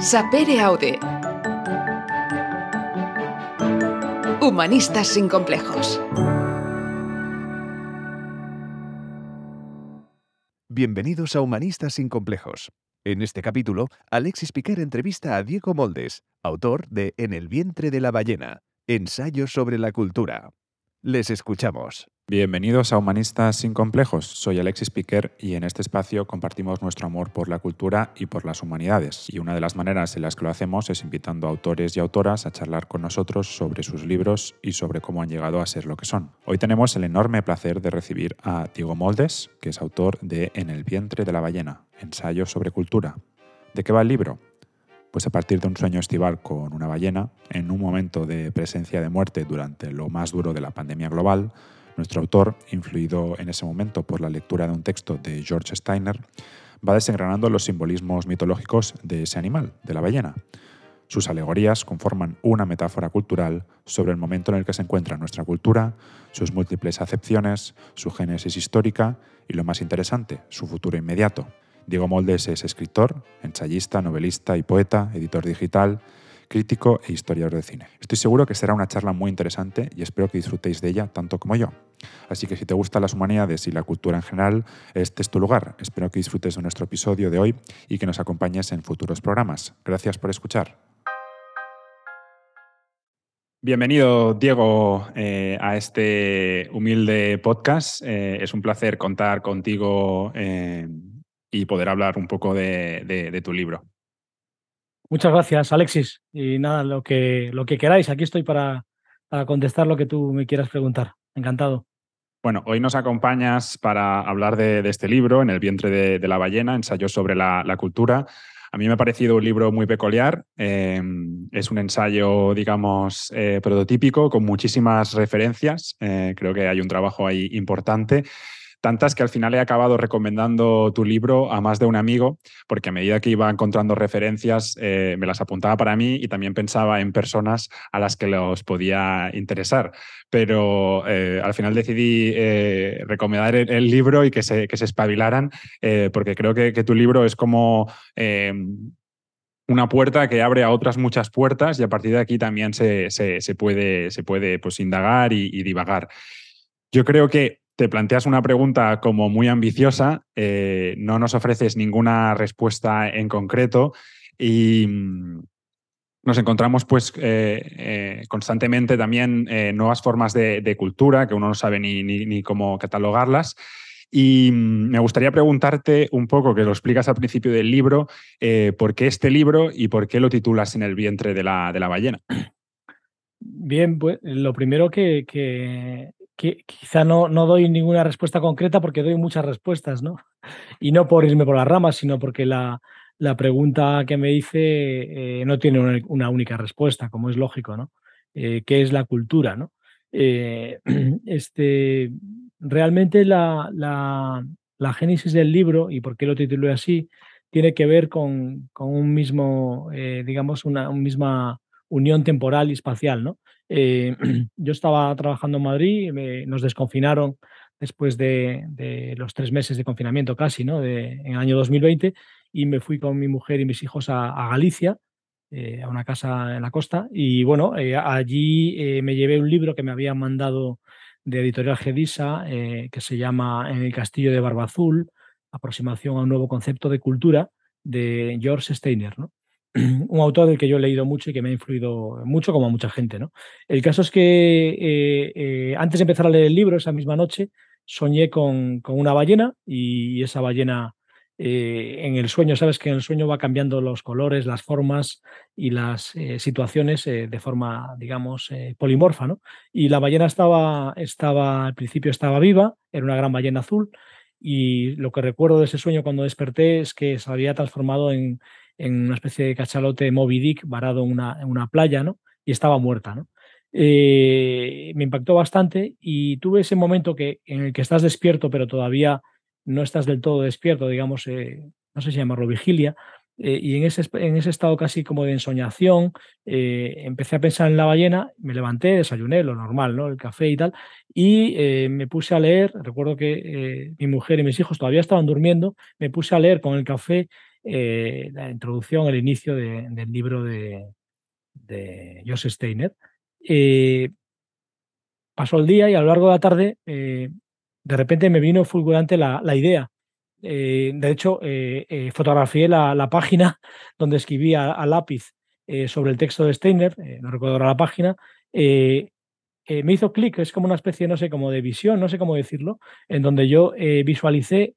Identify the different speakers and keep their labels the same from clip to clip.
Speaker 1: Sapere Aude. Humanistas sin complejos.
Speaker 2: Bienvenidos a Humanistas sin complejos. En este capítulo, Alexis Piquer entrevista a Diego Moldes, autor de En el vientre de la ballena, ensayo sobre la cultura. Les escuchamos.
Speaker 3: Bienvenidos a Humanistas sin Complejos. Soy Alexis Piquer y en este espacio compartimos nuestro amor por la cultura y por las humanidades. Y una de las maneras en las que lo hacemos es invitando a autores y autoras a charlar con nosotros sobre sus libros y sobre cómo han llegado a ser lo que son. Hoy tenemos el enorme placer de recibir a Diego Moldes, que es autor de En el vientre de la ballena, ensayo sobre cultura. ¿De qué va el libro? Pues a partir de un sueño estival con una ballena, en un momento de presencia de muerte durante lo más duro de la pandemia global, nuestro autor, influido en ese momento por la lectura de un texto de George Steiner, va desengranando los simbolismos mitológicos de ese animal, de la ballena. Sus alegorías conforman una metáfora cultural sobre el momento en el que se encuentra nuestra cultura, sus múltiples acepciones, su génesis histórica y, lo más interesante, su futuro inmediato. Diego Moldes es escritor, ensayista, novelista y poeta, editor digital, crítico e historiador de cine. Estoy seguro que será una charla muy interesante y espero que disfrutéis de ella tanto como yo. Así que si te gustan las humanidades y la cultura en general, este es tu lugar. Espero que disfrutes de nuestro episodio de hoy y que nos acompañes en futuros programas. Gracias por escuchar. Bienvenido, Diego, eh, a este humilde podcast. Eh, es un placer contar contigo eh, y poder hablar un poco de tu libro.
Speaker 4: Muchas gracias, Alexis. Y nada, lo que, lo que queráis, aquí estoy para, para contestar lo que tú me quieras preguntar. Encantado.
Speaker 3: Bueno, hoy nos acompañas para hablar de, este libro, En el vientre de, la ballena, ensayo sobre la, cultura. A mí me ha parecido un libro muy peculiar. Eh, es un ensayo, digamos, eh, prototípico, con muchísimas referencias. Eh, creo que hay un trabajo ahí importante tantas que al final he acabado recomendando tu libro a más de un amigo, porque a medida que iba encontrando referencias, eh, me las apuntaba para mí y también pensaba en personas a las que los podía interesar. Pero eh, al final decidí eh, recomendar el, libro y que se, que se espabilaran, porque creo que, tu libro es como una puerta que abre a otras muchas puertas y a partir de aquí también se, se, puede, se puede pues, indagar y, divagar. Yo creo que te planteas una pregunta como muy ambiciosa, eh, no nos ofreces ninguna respuesta en concreto y mm, nos encontramos pues eh, eh, constantemente también nuevas formas de, cultura que uno no sabe ni, cómo catalogarlas. Y mm, me gustaría preguntarte un poco, que lo explicas al principio del libro, por qué este libro y por qué lo titulas en el vientre de la, de la ballena.
Speaker 4: Bien, pues lo primero que quizá no, no doy ninguna respuesta concreta porque doy muchas respuestas, ¿no? Y no por irme por las ramas, sino porque la, la pregunta que me hice eh, no tiene una, única respuesta, como es lógico, ¿no? Eh, ¿Qué es la cultura, no? Eh, este, realmente la, la, la, génesis del libro, y por qué lo titulé así, tiene que ver con, con un mismo, digamos, una, una misma unión temporal y espacial, ¿no? Eh, yo estaba trabajando en Madrid, nos desconfinaron después de, los tres meses de confinamiento casi, ¿no? De, en el año 2020, y me fui con mi mujer y mis hijos a, Galicia, eh, a una casa en la costa, y bueno, eh, allí me llevé un libro que me habían mandado de Editorial Gedisa, que se llama En el Castillo de Barbazul, aproximación a un nuevo concepto de cultura, de George Steiner, ¿no? un autor del que yo he leído mucho y que me ha influido mucho, como a mucha gente. ¿no? El caso es que eh, eh, antes de empezar a leer el libro, esa misma noche, soñé con, con una ballena y esa ballena eh, en el sueño, sabes que en el sueño va cambiando los colores, las formas y las situaciones de forma, digamos, polimorfa. ¿no? Y la ballena estaba, estaba, al principio estaba viva, era una gran ballena azul. Y lo que recuerdo de ese sueño cuando desperté es que se había transformado en, en una especie de cachalote Moby Dick varado en una, una playa, ¿no? Y estaba muerta, ¿no? Eh, me impactó bastante y tuve ese momento que, en el que estás despierto, pero todavía no estás del todo despierto, digamos, eh, no sé si llamarlo vigilia, eh, y en ese, en ese estado casi como de ensoñación, empecé a pensar en la ballena, me levanté, desayuné, lo normal, ¿no? El café y tal, y me puse a leer, recuerdo que mi mujer y mis hijos todavía estaban durmiendo, me puse a leer con el café la introducción, el inicio del libro de, Joseph Steiner. pasó el día y a lo largo de la tarde, de repente me vino fulgurante la, la idea eh, de hecho, eh, eh, fotografié la, página donde escribí a, lápiz sobre el texto de Steiner, no recuerdo ahora la página, me hizo clic, es como una especie, no sé, como de visión, no sé cómo decirlo, en donde yo visualicé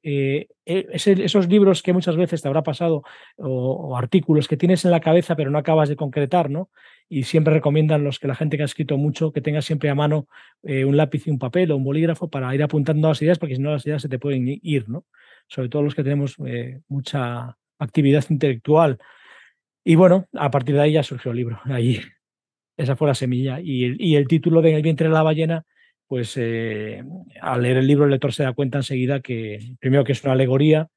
Speaker 4: esos libros que muchas veces te habrá pasado o, artículos que tienes en la cabeza pero no acabas de concretar, ¿no? Y siempre recomiendan los que la gente que ha escrito mucho que tenga siempre a mano un lápiz y un papel o un bolígrafo para ir apuntando las ideas porque si no las ideas se te pueden ir, ¿no? sobre todo los que tenemos eh, mucha actividad intelectual. Y bueno, a partir de ahí ya surgió el libro. Ahí, esa fue la semilla. Y el, y el título de En el vientre de la ballena, pues eh, al leer el libro el lector se da cuenta enseguida que, primero que es una alegoría,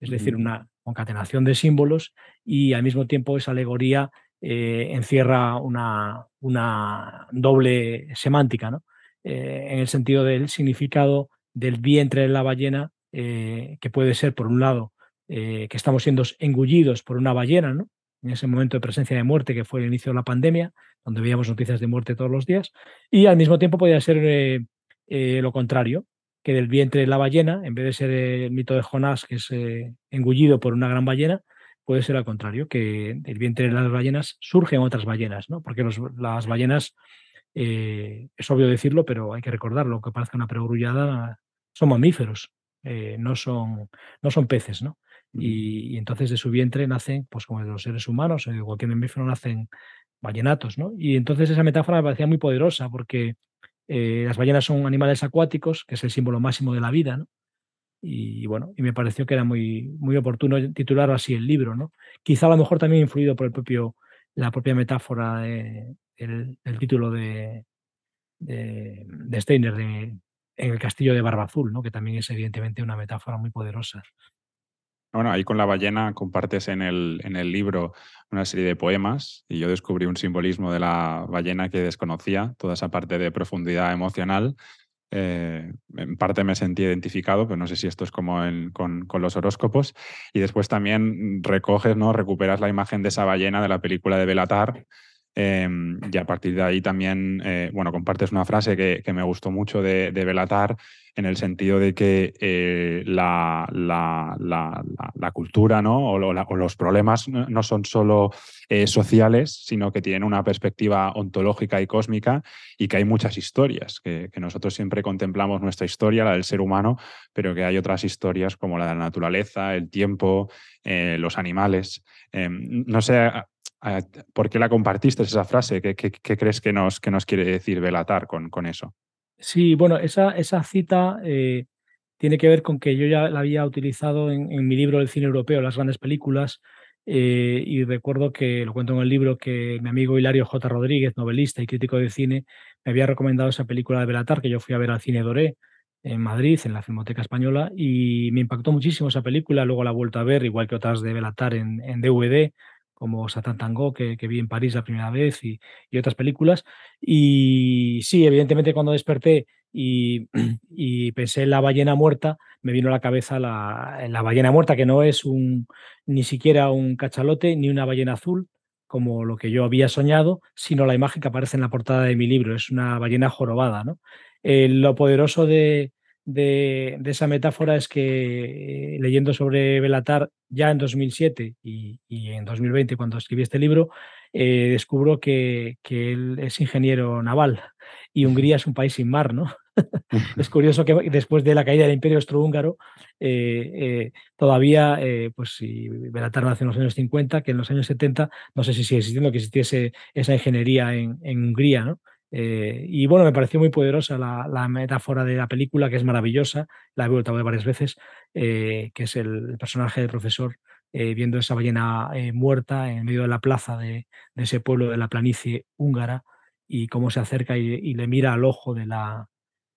Speaker 4: es decir, una concatenación de símbolos, y al mismo tiempo esa alegoría eh, encierra una, una, doble semántica, ¿no? en el sentido del significado del vientre de la ballena eh, que puede ser, por un lado, eh, que estamos siendo engullidos por una ballena, ¿no? En ese momento de presencia de muerte que fue el inicio de la pandemia, donde veíamos noticias de muerte todos los días, y al mismo tiempo podría ser eh, lo contrario, que del vientre de la ballena, en vez de ser el mito de Jonás, que es engullido por una gran ballena, puede ser al contrario, que del vientre de las ballenas surgen otras ballenas, ¿no? porque las ballenas, es obvio decirlo, pero hay que recordarlo, que parezca una perogrullada, son mamíferos, eh, no, son, no son peces, ¿no? Y, entonces de su vientre nacen, pues como de los seres humanos, o de cualquier mamífero nacen ballenatos, ¿no? Y entonces esa metáfora me parecía muy poderosa porque eh, las ballenas son animales acuáticos, que es el símbolo máximo de la vida, ¿no? Y, bueno, y me pareció que era muy, muy oportuno titular así el libro, ¿no? Quizá a lo mejor también influido por el propio, la propia metáfora del título de, de, de Steiner, de, en el castillo de Barba Azul, ¿no? que también es evidentemente una metáfora muy poderosa.
Speaker 3: Bueno, ahí con la ballena compartes en el, en el libro una serie de poemas y yo descubrí un simbolismo de la ballena que desconocía, toda esa parte de profundidad emocional. Eh, en parte me sentí identificado, pero no sé si esto es como con, con, los horóscopos. Y después también recoges, ¿no? recuperas la imagen de esa ballena de la película de Belatar, Em, y a partir de ahí también, eh, bueno, compartes una frase que, me gustó mucho de, Belatar en el sentido de que eh, la, cultura ¿no? o, los problemas no son solo eh, sociales, sino que tienen una perspectiva ontológica y cósmica y que hay muchas historias, que, que, nosotros siempre contemplamos nuestra historia, la del ser humano, pero que hay otras historias como la de la naturaleza, el tiempo, los animales. Em, no sé ¿Por qué la compartiste esa frase? ¿Qué, crees que nos, quiere decir Belatar con, eso?
Speaker 4: Sí, bueno, esa, esa cita eh, tiene que ver con que yo ya la había utilizado en, mi libro El cine europeo, las grandes películas, eh, y recuerdo que, lo cuento en el libro, que mi amigo Hilario J. Rodríguez, novelista y crítico de cine, me había recomendado esa película de Belatar, que yo fui a ver al Cine Doré en Madrid, en la Filmoteca Española, y me impactó muchísimo esa película, luego la he vuelto a ver, igual que otras de Belatar en, en DVD, como Satan Tango, que, vi en París la primera vez, y, otras películas. Y sí, evidentemente cuando desperté y, pensé en la ballena muerta, me vino a la cabeza la, la, ballena muerta, que no es un, ni siquiera un cachalote ni una ballena azul, como lo que yo había soñado, sino la imagen que aparece en la portada de mi libro, es una ballena jorobada. ¿no? Eh, lo poderoso de, de, esa metáfora es que eh, leyendo sobre Belatar ya en 2007 y, en 2020 cuando escribí este libro, eh, descubro que, él es ingeniero naval y Hungría es un país sin mar, ¿no? es curioso que después de la caída del Imperio Austrohúngaro, eh, todavía, pues si Belatar nació en los años 50, que en los años 70, no sé si sigue existiendo, que existiese esa ingeniería en, en Hungría, ¿no? Eh, y bueno, me pareció muy poderosa la, metáfora de la película, que es maravillosa, la he vuelto a ver varias veces, eh, que es el, personaje del profesor eh, viendo esa ballena muerta en medio de la plaza de, ese pueblo de la planicie húngara y cómo se acerca y, le mira al ojo de la,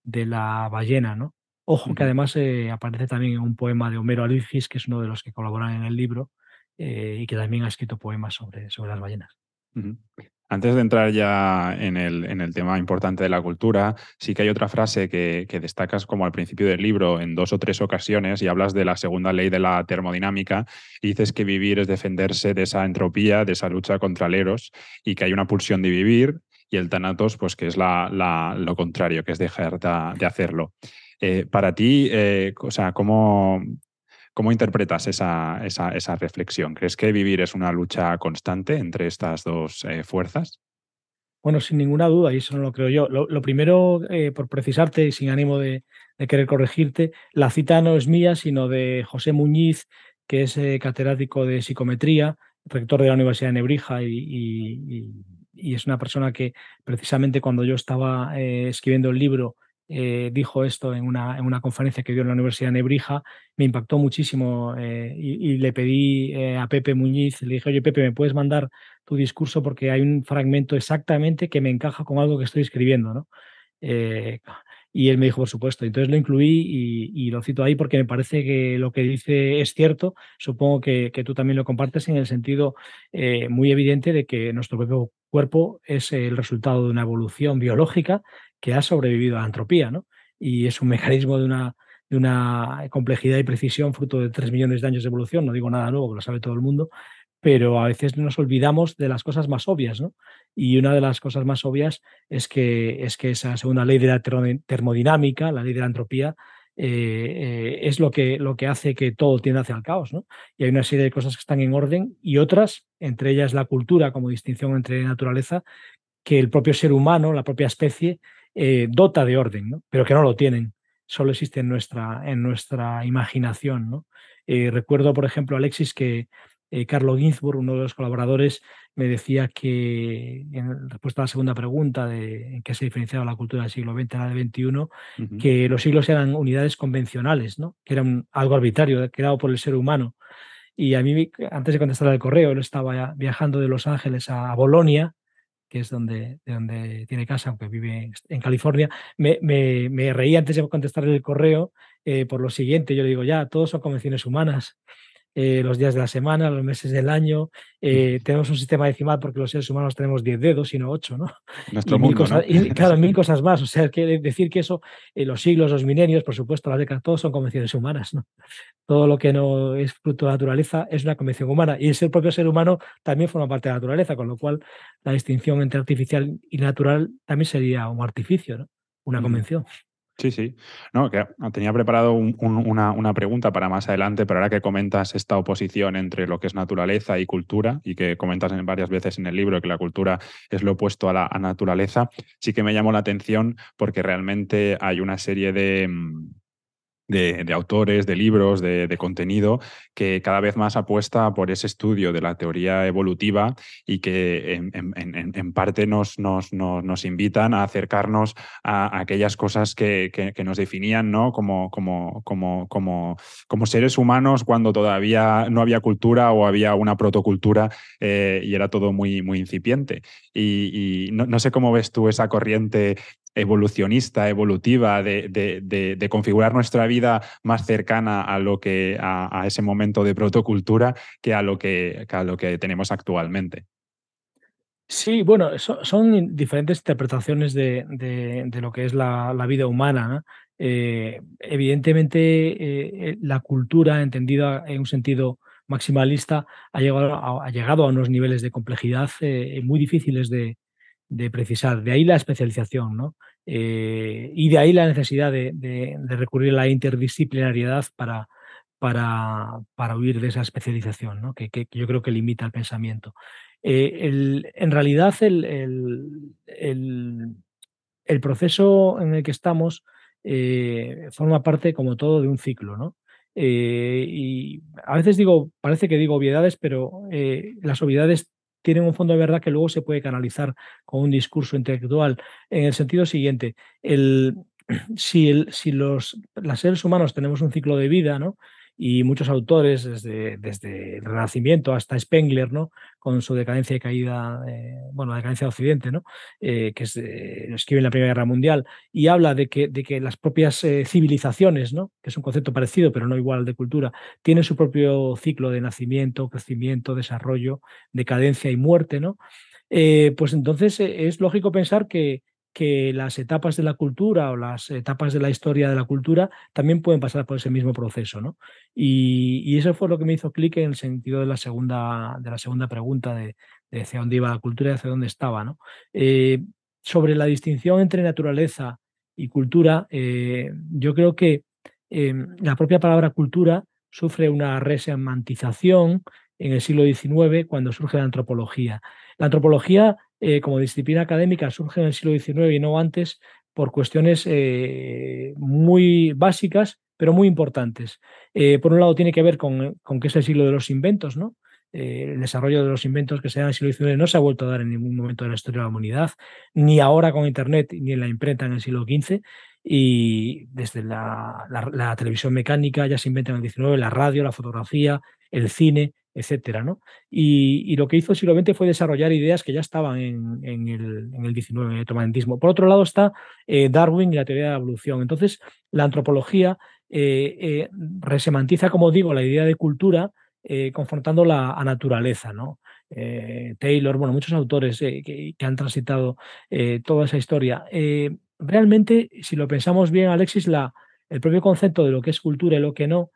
Speaker 4: de la ballena, ¿no? Ojo que además aparece también en un poema de Homero Aligis, que es uno de los que colaboran en el libro, y que también ha escrito poemas sobre, sobre las ballenas.
Speaker 3: Antes de entrar ya en el, en el, tema importante de la cultura, sí que hay otra frase que, destacas como al principio del libro en dos o tres ocasiones y hablas de la segunda ley de la termodinámica y dices que vivir es defenderse de esa entropía, de esa lucha contra el eros y que hay una pulsión de vivir y el tanatos, pues que es la, lo contrario, que es dejar de, hacerlo. Eh, para ti, eh, o sea, ¿cómo, ¿Cómo interpretas esa, esa, reflexión? ¿Crees que vivir es una lucha constante entre estas dos eh, fuerzas?
Speaker 4: Bueno, sin ninguna duda, y eso no lo creo yo. Lo, primero, eh, por precisarte y sin ánimo de, querer corregirte, la cita no es mía, sino de José Muñiz, que es eh, catedrático de psicometría, rector de la Universidad de Nebrija y, es una persona que precisamente cuando yo estaba escribiendo el libro eh, dijo esto en una, en una, conferencia que dio en la Universidad de Nebrija, me impactó muchísimo eh, y, le pedí eh, a Pepe Muñiz, le dije, oye Pepe, ¿me puedes mandar tu discurso? Porque hay un fragmento exactamente que me encaja con algo que estoy escribiendo, ¿no? y él me dijo, por supuesto. Entonces lo incluí y, lo cito ahí porque me parece que lo que dice es cierto. Supongo que, que tú también lo compartes en el sentido muy evidente de que nuestro propio cuerpo es el resultado de una evolución biológica que ha sobrevivido a la entropía, ¿no? Y es un mecanismo de una, de una complejidad y precisión fruto de tres millones de años de evolución. No digo nada nuevo, que lo sabe todo el mundo, pero a veces nos olvidamos de las cosas más obvias, ¿no? Y una de las cosas más obvias es que, es que esa segunda ley de la termodinámica, la ley de la entropía, eh, eh, es lo que, lo que hace que todo tienda hacia el caos, ¿no? Y hay una serie de cosas que están en orden y otras, entre ellas la cultura como distinción entre naturaleza, que el propio ser humano, la propia especie, eh, dota de orden, pero que no lo tienen, solo existe en nuestra, en nuestra imaginación. ¿no? Eh, recuerdo, por ejemplo, Alexis, que eh, Carlo Ginzburg, uno de los colaboradores, me decía que, en respuesta a la segunda pregunta de en qué se diferenciaba la cultura del siglo XX a la del XXI, que los siglos eran unidades convencionales, ¿no? que eran algo arbitrario, creado por el ser humano. Y a mí, antes de contestar el correo, él estaba viajando de Los Ángeles a Bolonia que es donde, donde tiene casa, aunque vive en California, me, me, reí antes de contestar el correo eh, por lo siguiente. Yo le digo, ya, todos son convenciones humanas. Eh, los días de la semana, los meses del año. Eh, tenemos un sistema decimal porque los seres humanos tenemos 10 dedos y no 8, ¿no?
Speaker 3: Nuestro y mundo,
Speaker 4: cosas, y, claro, mil cosas más. O sea, que decir que eso, los siglos, los milenios, por supuesto, las décadas, todos son convenciones humanas, ¿no? Todo lo que no es fruto de la naturaleza es una convención humana. Y ese propio ser humano también forma parte de la naturaleza, con lo cual la distinción entre artificial y natural también sería un artificio, ¿no? Una convención.
Speaker 3: Sí, sí. No, que tenía preparado una, pregunta para más adelante, pero ahora que comentas esta oposición entre lo que es naturaleza y cultura, y que comentas varias veces en el libro que la cultura es lo opuesto a la naturaleza, sí que me llamó la atención porque realmente hay una serie de de, autores, de libros, de, contenido, que cada vez más apuesta por ese estudio de la teoría evolutiva y que en, parte nos, nos, nos, invitan a acercarnos a, aquellas cosas que, que, nos definían ¿no? como, como, como, como, como seres humanos cuando todavía no había cultura o había una protocultura eh, y era todo muy, muy incipiente. Y, no, no, sé cómo ves tú esa corriente evolucionista, evolutiva, de, configurar nuestra vida más cercana a lo que a, ese momento de protocultura que a lo que, a lo que tenemos actualmente.
Speaker 4: Sí, bueno, son diferentes interpretaciones de, lo que es la, vida humana. Eh, evidentemente, eh, eh, la cultura, entendida en un sentido maximalista, ha llegado a, ha llegado a unos niveles de complejidad muy difíciles de, de precisar. De ahí la especialización, ¿no? Eh, y de ahí la necesidad de, recurrir a la interdisciplinariedad para, para, para huir de esa especialización, ¿no? que, yo creo que limita el pensamiento. Eh, en realidad, el, el, el, proceso en el que estamos eh, forma parte, como todo, de un ciclo. ¿no? y a veces digo, parece que digo obviedades, pero las obviedades tienen un fondo de verdad que luego se puede canalizar con un discurso intelectual en el sentido siguiente. El, si, si los, los seres humanos tenemos un ciclo de vida, ¿no? Y muchos autores, desde, desde, el Renacimiento hasta Spengler, ¿no? con su decadencia y caída, eh, bueno, la decadencia de Occidente, ¿no? Eh, que es, escribe en la Primera Guerra Mundial, y habla de que, de que las propias eh, civilizaciones, ¿no? que es un concepto parecido, pero no igual de cultura, tienen su propio ciclo de nacimiento, crecimiento, desarrollo, decadencia y muerte, ¿no? pues entonces es lógico pensar que, que las etapas de la cultura o las etapas de la historia de la cultura también pueden pasar por ese mismo proceso. ¿no? Y, eso fue lo que me hizo clic en el sentido de la segunda, de la segunda pregunta de, hacia dónde iba la cultura y hacia dónde estaba. ¿no? Eh, sobre la distinción entre naturaleza y cultura, eh, yo creo que eh, la propia palabra cultura sufre una resemantización en el siglo XIX cuando surge la antropología. La antropología eh, como disciplina académica surge en el siglo XIX y no antes por cuestiones eh, muy básicas, pero muy importantes. Eh, por un lado, tiene que ver con, con, que es el siglo de los inventos, ¿no? el desarrollo de los inventos que se dan en el siglo XIX no se ha vuelto a dar en ningún momento de la historia de la humanidad, ni ahora con Internet, ni en la imprenta en el siglo XV. Y desde la, televisión mecánica ya se inventa en el XIX, la radio, la fotografía, el cine, etcétera, ¿no? Y, lo que hizo el siglo XX fue desarrollar ideas que ya estaban en, el, en el XIX, el Por otro lado está eh, Darwin y la teoría de la evolución. Entonces, la antropología eh, eh, resemantiza, como digo, la idea de cultura confrontando la a naturaleza, ¿no? Taylor, bueno, muchos autores que, han transitado toda esa historia. realmente, si lo pensamos bien, Alexis, la, el propio concepto de lo que es cultura y lo que no,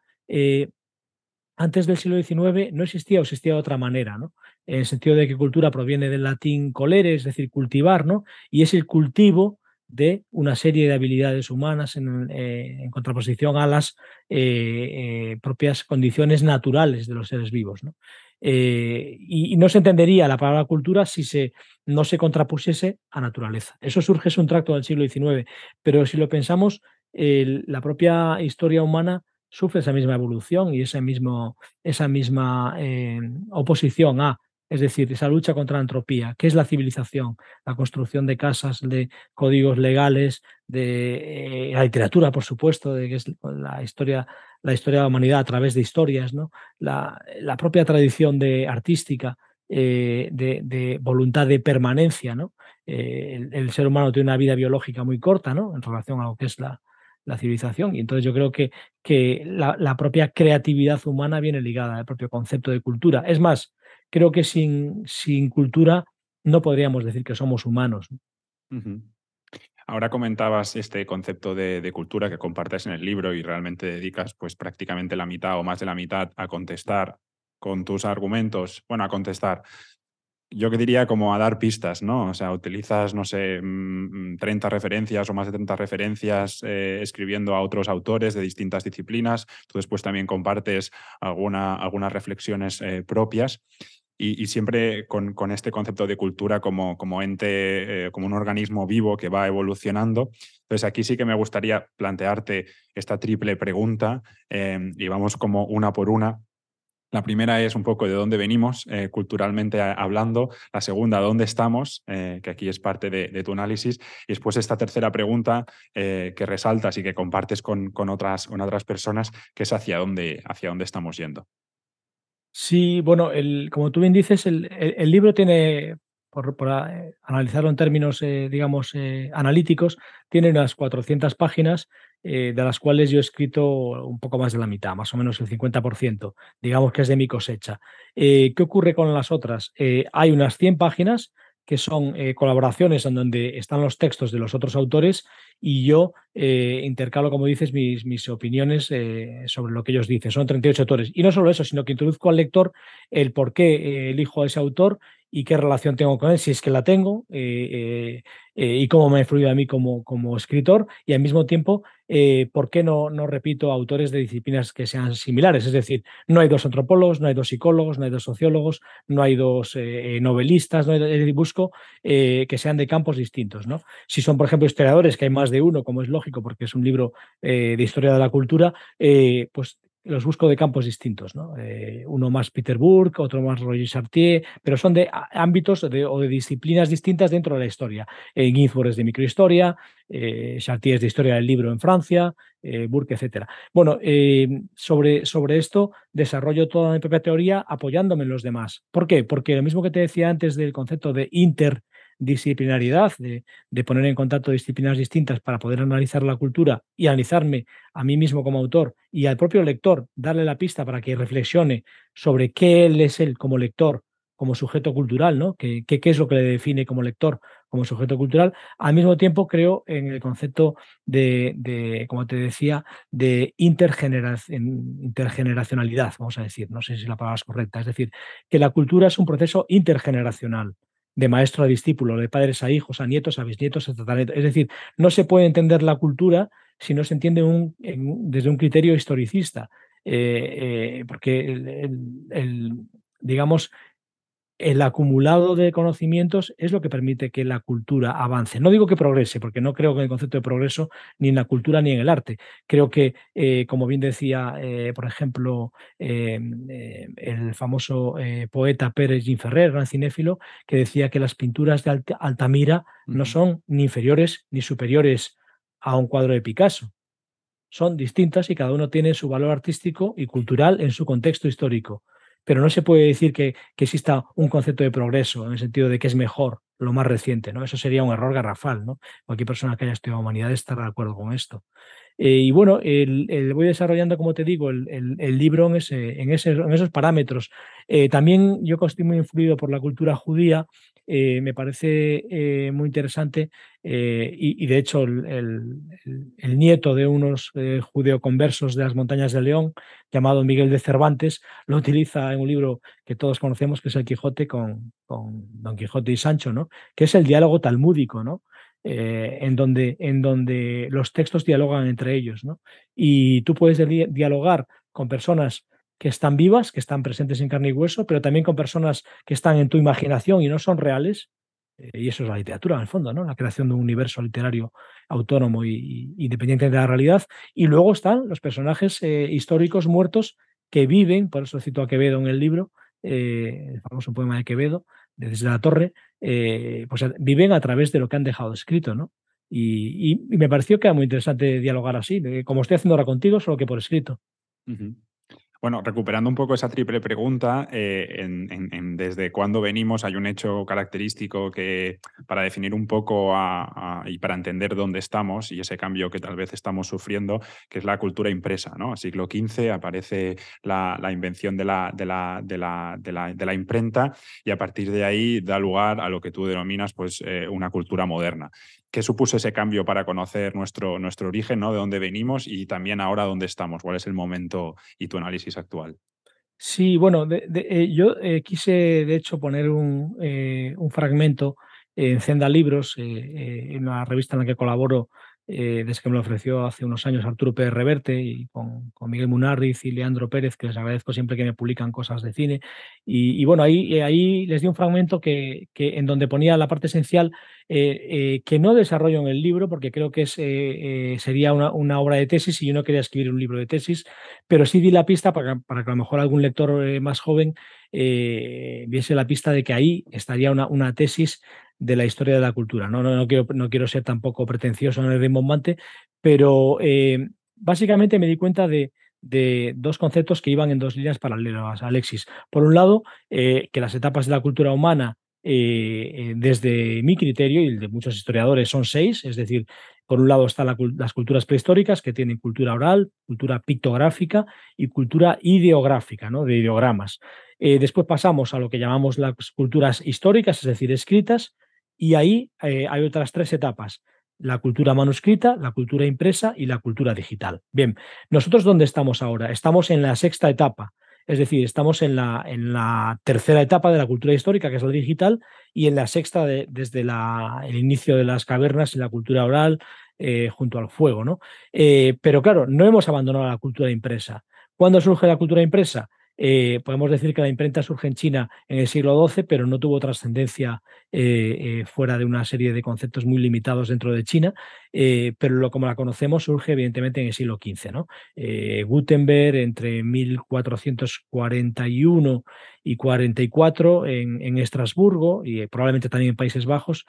Speaker 4: antes del siglo XIX no existía o existía de otra manera, ¿no? En el sentido de que cultura proviene del latín colere, es decir, cultivar, ¿no? Y es el cultivo de una serie de habilidades humanas en, eh, contraposición a las eh, eh, propias condiciones naturales de los seres vivos. ¿no? Y, no se entendería la palabra cultura si se, no se contrapusiese a naturaleza. Eso surge, es un tracto del siglo XIX, pero si lo pensamos, la propia historia humana sufre esa misma evolución y ese mismo, esa misma eh, oposición a, es decir, esa lucha contra la entropía. ¿Qué es la civilización? La construcción de casas, de códigos legales, de eh, la literatura, por supuesto, de que es la historia, la historia de la humanidad a través de historias, ¿no? la, la propia tradición de artística. Eh, de, de, voluntad de permanencia, ¿no? el, el, ser humano tiene una vida biológica muy corta, ¿no? En relación a lo que es la, la civilización. Y entonces yo creo que, que la, propia creatividad humana viene ligada al propio concepto de cultura. Es más, creo que sin, sin cultura no podríamos decir que somos humanos.
Speaker 3: Ahora comentabas este concepto de, cultura que compartes en el libro y realmente dedicas pues prácticamente la mitad o más de la mitad a contestar con tus argumentos, bueno, a contestar, yo que diría como a dar pistas, ¿no? O sea, utilizas, no sé, 30 mm, referencias o más de 30 referencias eh, escribiendo a otros autores de distintas disciplinas. Tú después también compartes alguna, algunas reflexiones eh, propias. Y, siempre con, con, este concepto de cultura como, como ente, eh, como un organismo vivo que va evolucionando. Entonces aquí sí que me gustaría plantearte esta triple pregunta y vamos como una por una la primera es un poco de dónde venimos eh, culturalmente hablando. La segunda, dónde estamos, eh, que aquí es parte de, tu análisis. Y después esta tercera pregunta eh, que resaltas y que compartes con, con, otras, con otras personas, que es hacia dónde, hacia dónde estamos yendo.
Speaker 4: Sí, bueno, el, como tú bien dices, el, el, libro tiene, por, por analizarlo en términos, digamos, analíticos, tiene unas 400 páginas eh, de las cuales yo he escrito un poco más de la mitad, más o menos el 50%, digamos que es de mi cosecha. Eh, ¿Qué ocurre con las otras? Eh, hay unas 100 páginas que son colaboraciones en donde están los textos de los otros autores y yo intercalo, como dices, mis, mis opiniones sobre lo que ellos dicen. Son 38 autores. Y no solo eso, sino que introduzco al lector el por qué elijo a ese autor y qué relación tengo con él, si es que la tengo, eh, y cómo me ha influido a mí como, como escritor y al mismo tiempo, eh, ¿por qué no, no repito autores de disciplinas que sean similares? Es decir, no hay dos antropólogos, no hay dos psicólogos, no hay dos sociólogos, no hay dos eh, novelistas, no hay, busco que sean de campos distintos. ¿no? Si son, por ejemplo, historiadores, que hay más de uno, como es lógico, porque es un libro de historia de la cultura, pues los busco de campos distintos, ¿no? Eh, uno más Peter Burke, otro más Roger Chartier, pero son de ámbitos o de disciplinas distintas dentro de la historia. Eh, Ginsburg es de microhistoria, eh, Chartier es de historia del libro en Francia, eh, Burke, etc. Bueno, sobre, sobre esto desarrollo toda mi propia teoría apoyándome en los demás. ¿Por qué? Porque lo mismo que te decía antes del concepto de inter disciplinaridad, de, poner en contacto disciplinas distintas para poder analizar la cultura y analizarme a mí mismo como autor y al propio lector, darle la pista para que reflexione sobre qué él es él como lector, como sujeto cultural, ¿no? ¿Qué, qué, es lo que le define como lector, como sujeto cultural? Al mismo tiempo creo en el concepto de, de como te decía, de intergeneracionalidad, vamos a decir, no sé si la palabra es correcta, es decir, que la cultura es un proceso intergeneracional de maestro a discípulo, de padres a hijos, a nietos, a bisnietos, etc. Es decir, no se puede entender la cultura si no se entiende un, desde un criterio historicista, eh, eh, porque el, digamos, el acumulado de conocimientos es lo que permite que la cultura avance. No digo que progrese, porque no creo que el concepto de progreso ni en la cultura ni en el arte. Creo que, eh, como bien decía, eh, por ejemplo, em, eh, el famoso poeta Pérez Ginferrer, gran cinéfilo, que decía que las pinturas de Altamira no son ni inferiores ni superiores a un cuadro de Picasso. Son distintas y cada uno tiene su valor artístico y cultural en su contexto histórico pero no se puede decir que, exista un concepto de progreso en el sentido de que es mejor lo más reciente, ¿no? Eso sería un error garrafal, ¿no? Cualquier persona que haya estudiado humanidades estará de acuerdo con esto. Eh, y bueno, el, voy desarrollando, como te digo, el, libro en, ese, en, esos parámetros. Eh, también yo estoy muy influido por la cultura judía eh, me parece eh, muy interesante eh, y, de hecho el, nieto de unos judeoconversos de las montañas de León, llamado Miguel de Cervantes, lo utiliza en un libro que todos conocemos, que es El Quijote con, Don Quijote y Sancho, ¿no? que es el diálogo talmúdico, ¿no? en, donde, en donde los textos dialogan entre ellos. ¿no? Y tú puedes dialogar con personas que están vivas, que están presentes en carne y hueso, pero también con personas que están en tu imaginación y no son reales. Eh, y eso es la literatura, en el fondo, ¿no? La creación de un universo literario autónomo y, independiente de la realidad. Y luego están los personajes eh, históricos muertos que viven, por eso cito a Quevedo en el libro, eh, el famoso poema de Quevedo, desde la torre, pues viven a través de lo que han dejado escrito, ¿no? Y, me pareció que era muy interesante dialogar así, como estoy haciendo ahora contigo, solo que por escrito.
Speaker 3: Bueno, recuperando un poco esa triple pregunta, eh, desde cuándo venimos, hay un hecho característico que para definir un poco y para entender dónde estamos y ese cambio que tal vez estamos sufriendo, que es la cultura impresa. ¿no? Siglo XV aparece la, invención de la, imprenta y a partir de ahí da lugar a lo que tú denominas pues, eh, una cultura moderna. ¿Qué supuso ese cambio para conocer nuestro, nuestro origen, ¿no? de dónde venimos y también ahora dónde estamos? ¿Cuál es el momento y tu análisis actual?
Speaker 4: Sí, bueno, eh, yo eh, quise de hecho poner un, eh, un fragmento en Zenda Libros, en una revista en la que colaboro desde que me lo ofreció hace unos años Arturo Pérez Reverte y con, Miguel Munarriz y Leandro Pérez, que les agradezco siempre que me publican cosas de cine. Y, bueno, ahí, ahí les di un fragmento que, que en donde ponía la parte esencial eh, que no desarrollo en el libro, porque creo que es, sería una, obra de tesis y yo no quería escribir un libro de tesis, pero sí di la pista para, para que a lo mejor algún lector más joven viese la pista de que ahí estaría una, una tesis de la historia de la cultura. No, no, no, quiero, no quiero ser tampoco pretencioso en el rimbombante, pero eh, básicamente me di cuenta de, de, dos conceptos que iban en dos líneas paralelas, Alexis. Por un lado, eh, que las etapas de la cultura humana, eh, desde mi criterio y el de muchos historiadores, son seis, es decir, por un lado están las culturas prehistóricas, que tienen cultura oral, cultura pictográfica y cultura ideográfica, ¿no? de ideogramas. después pasamos a lo que llamamos las culturas históricas, es decir, escritas, y ahí eh, hay otras tres etapas. La cultura manuscrita, la cultura impresa y la cultura digital. Bien, nosotros ¿dónde estamos ahora? Estamos en la sexta etapa, es decir, estamos en la, en la tercera etapa de la cultura histórica, que es la digital, y en la sexta desde el inicio de las cavernas y la cultura oral eh, junto al fuego. ¿no? Eh, pero claro, no hemos abandonado la cultura impresa. ¿Cuándo surge la cultura impresa? Eh, podemos decir que la imprenta surge en China en el siglo XII, pero no tuvo trascendencia eh, fuera de una serie de conceptos muy limitados dentro de China, pero lo, como la conocemos surge evidentemente en el siglo XV. Gutenberg entre 1441 y 44 en, en Estrasburgo y probablemente también en Países Bajos,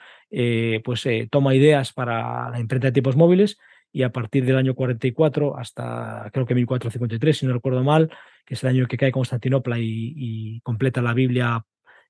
Speaker 4: pues toma ideas para la imprenta de tipos móviles y a partir del año 44 hasta creo que 1453, si no recuerdo mal, que es el año que cae Constantinopla y, completa la Biblia,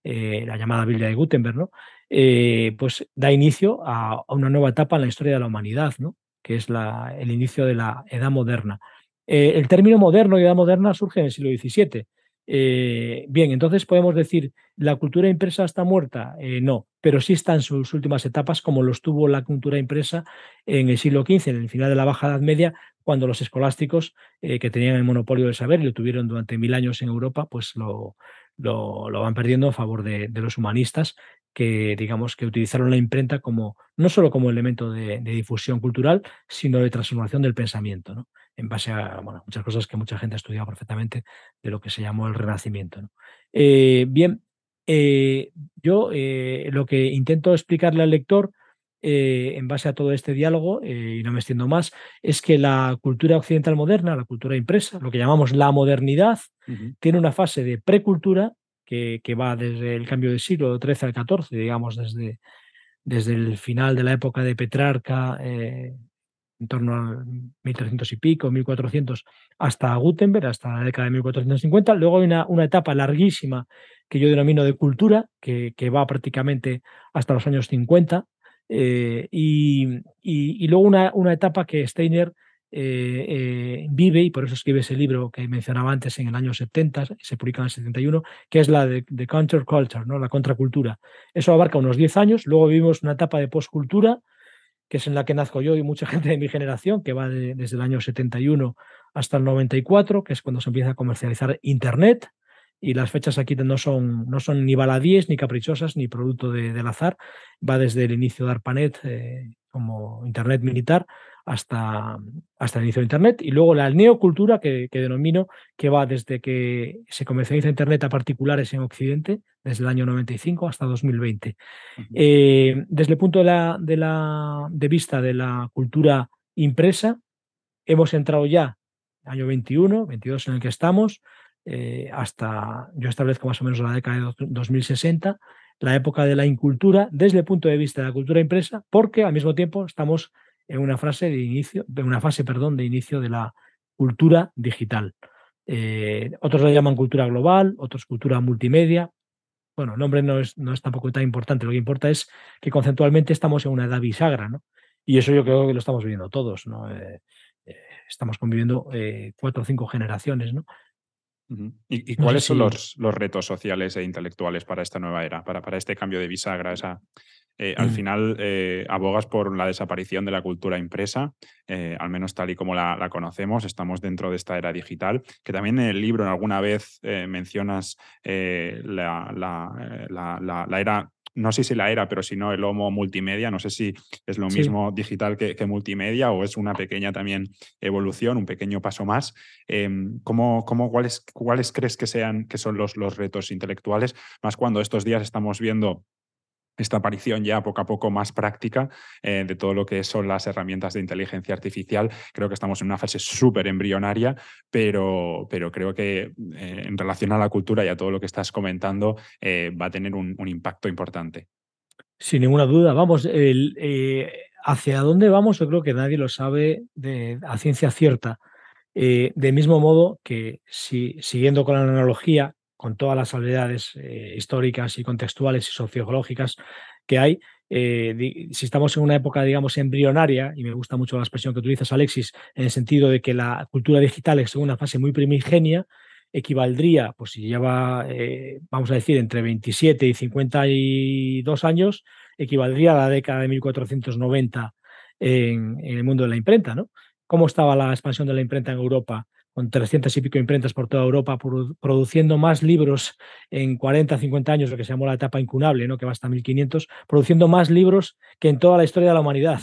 Speaker 4: eh, la llamada Biblia de Gutenberg. Eh, pues da inicio a, una nueva etapa en la historia de la humanidad, ¿no? que es el inicio de la Edad Moderna. Eh, el término moderno y Edad Moderna surge en el siglo XVII eh, bien, entonces podemos decir, ¿la cultura impresa está muerta? Eh, no, pero sí está en sus últimas etapas, como lo estuvo la cultura impresa en el siglo XV, en el final de la Baja Edad Media, cuando los escolásticos, eh, que tenían el monopolio del saber y lo tuvieron durante mil años en Europa, pues lo, lo, van perdiendo a favor de, los humanistas, que digamos que utilizaron la imprenta como no solo como elemento de, difusión cultural, sino de transformación del pensamiento. En base a bueno, muchas cosas que mucha gente ha estudiado perfectamente de lo que se llamó el Renacimiento. Eh, bien, eh, yo eh, lo que intento explicarle al lector en base a todo este diálogo, y no me extiendo más, es que la cultura occidental moderna, la cultura impresa, lo que llamamos la modernidad, tiene una fase de precultura que, que, va desde el cambio del siglo XIII al XIV, digamos, desde, desde el final de la época de Petrarca, en torno a 1300 y pico, 1400, hasta Gutenberg, hasta la década de 1450. Luego hay una, una etapa larguísima que yo denomino de cultura, que, que va prácticamente hasta los años 50, eh, y, y, luego una, una, etapa que Steiner eh, eh, vive, y por eso escribe ese libro que mencionaba antes en el año 70, se publica en el 71, que es la de, de counterculture, ¿no? la contracultura. Eso abarca unos 10 años, luego vivimos una etapa de postcultura, que es en la que nazco yo y mucha gente de mi generación, que va desde el año 71 hasta el 94, que es cuando se empieza a comercializar Internet. Y las fechas aquí no son, ni baladíes, ni caprichosas, ni producto del azar. Va desde el inicio de ARPANET eh, como Internet militar hasta, hasta el inicio de Internet. Y luego la neocultura, que, que, denomino, que va desde que se comercializa Internet a particulares en Occidente, desde el año 95 hasta 2020. Eh, desde el punto de, la, de, la, de vista de la cultura impresa, hemos entrado ya año 21, 22 en el que estamos, eh, hasta, yo establezco más o menos la década de 2060, la época de la incultura desde el punto de vista de la cultura impresa, porque al mismo tiempo estamos en una fase de inicio, en una fase, perdón, de inicio de la cultura digital. Eh, otros la llaman cultura global, otros cultura multimedia. Bueno, el nombre no es, no es tampoco tan importante, lo que importa es que conceptualmente estamos en una edad bisagra, ¿no? Y eso yo creo que lo estamos viviendo todos, ¿no? Eh, eh, estamos conviviendo cuatro o cinco generaciones, ¿no?
Speaker 3: ¿Y, cuáles son los, los, retos sociales e intelectuales para esta nueva era, para, para este cambio de bisagra, esa, eh, al mm. final eh, abogas por la desaparición de la cultura impresa, eh, al menos tal y como la, conocemos, estamos dentro de esta era digital, que también en el libro en alguna vez mencionas la, la, era no sé si la era, pero si no el homo multimedia, no sé si es lo mismo digital que, multimedia o es una pequeña también evolución, un pequeño paso más. Em, ¿cómo, cuáles, ¿Cuáles crees que sean que son los, los retos intelectuales? Más cuando estos días estamos viendo esta aparición ya poco a poco más práctica eh, de todo lo que son las herramientas de inteligencia artificial. Creo que estamos en una fase súper embrionaria, pero, pero creo que eh, en relación a la cultura y a todo lo que estás comentando eh, va a tener un, impacto importante.
Speaker 4: Sin ninguna duda, vamos, hacia dónde vamos yo creo que nadie lo sabe de, a ciencia cierta. de mismo modo que si, siguiendo con la analogía, con todas las habilidades eh, históricas y contextuales y sociológicas que hay, eh, si estamos en una época, digamos, embrionaria, y me gusta mucho la expresión que utilizas, Alexis, en el sentido de que la cultura digital es una fase muy primigenia, equivaldría, pues si lleva, eh, vamos a decir, entre 27 y 52 años, equivaldría a la década de 1490 en, en el mundo de la imprenta, ¿no? ¿Cómo estaba la expansión de la imprenta en Europa? Con 300 y pico imprentas por toda Europa, produciendo más libros en 40, 50 años, lo que se llamó la etapa incunable, ¿no? que va hasta 1500, produciendo más libros que en toda la historia de la humanidad.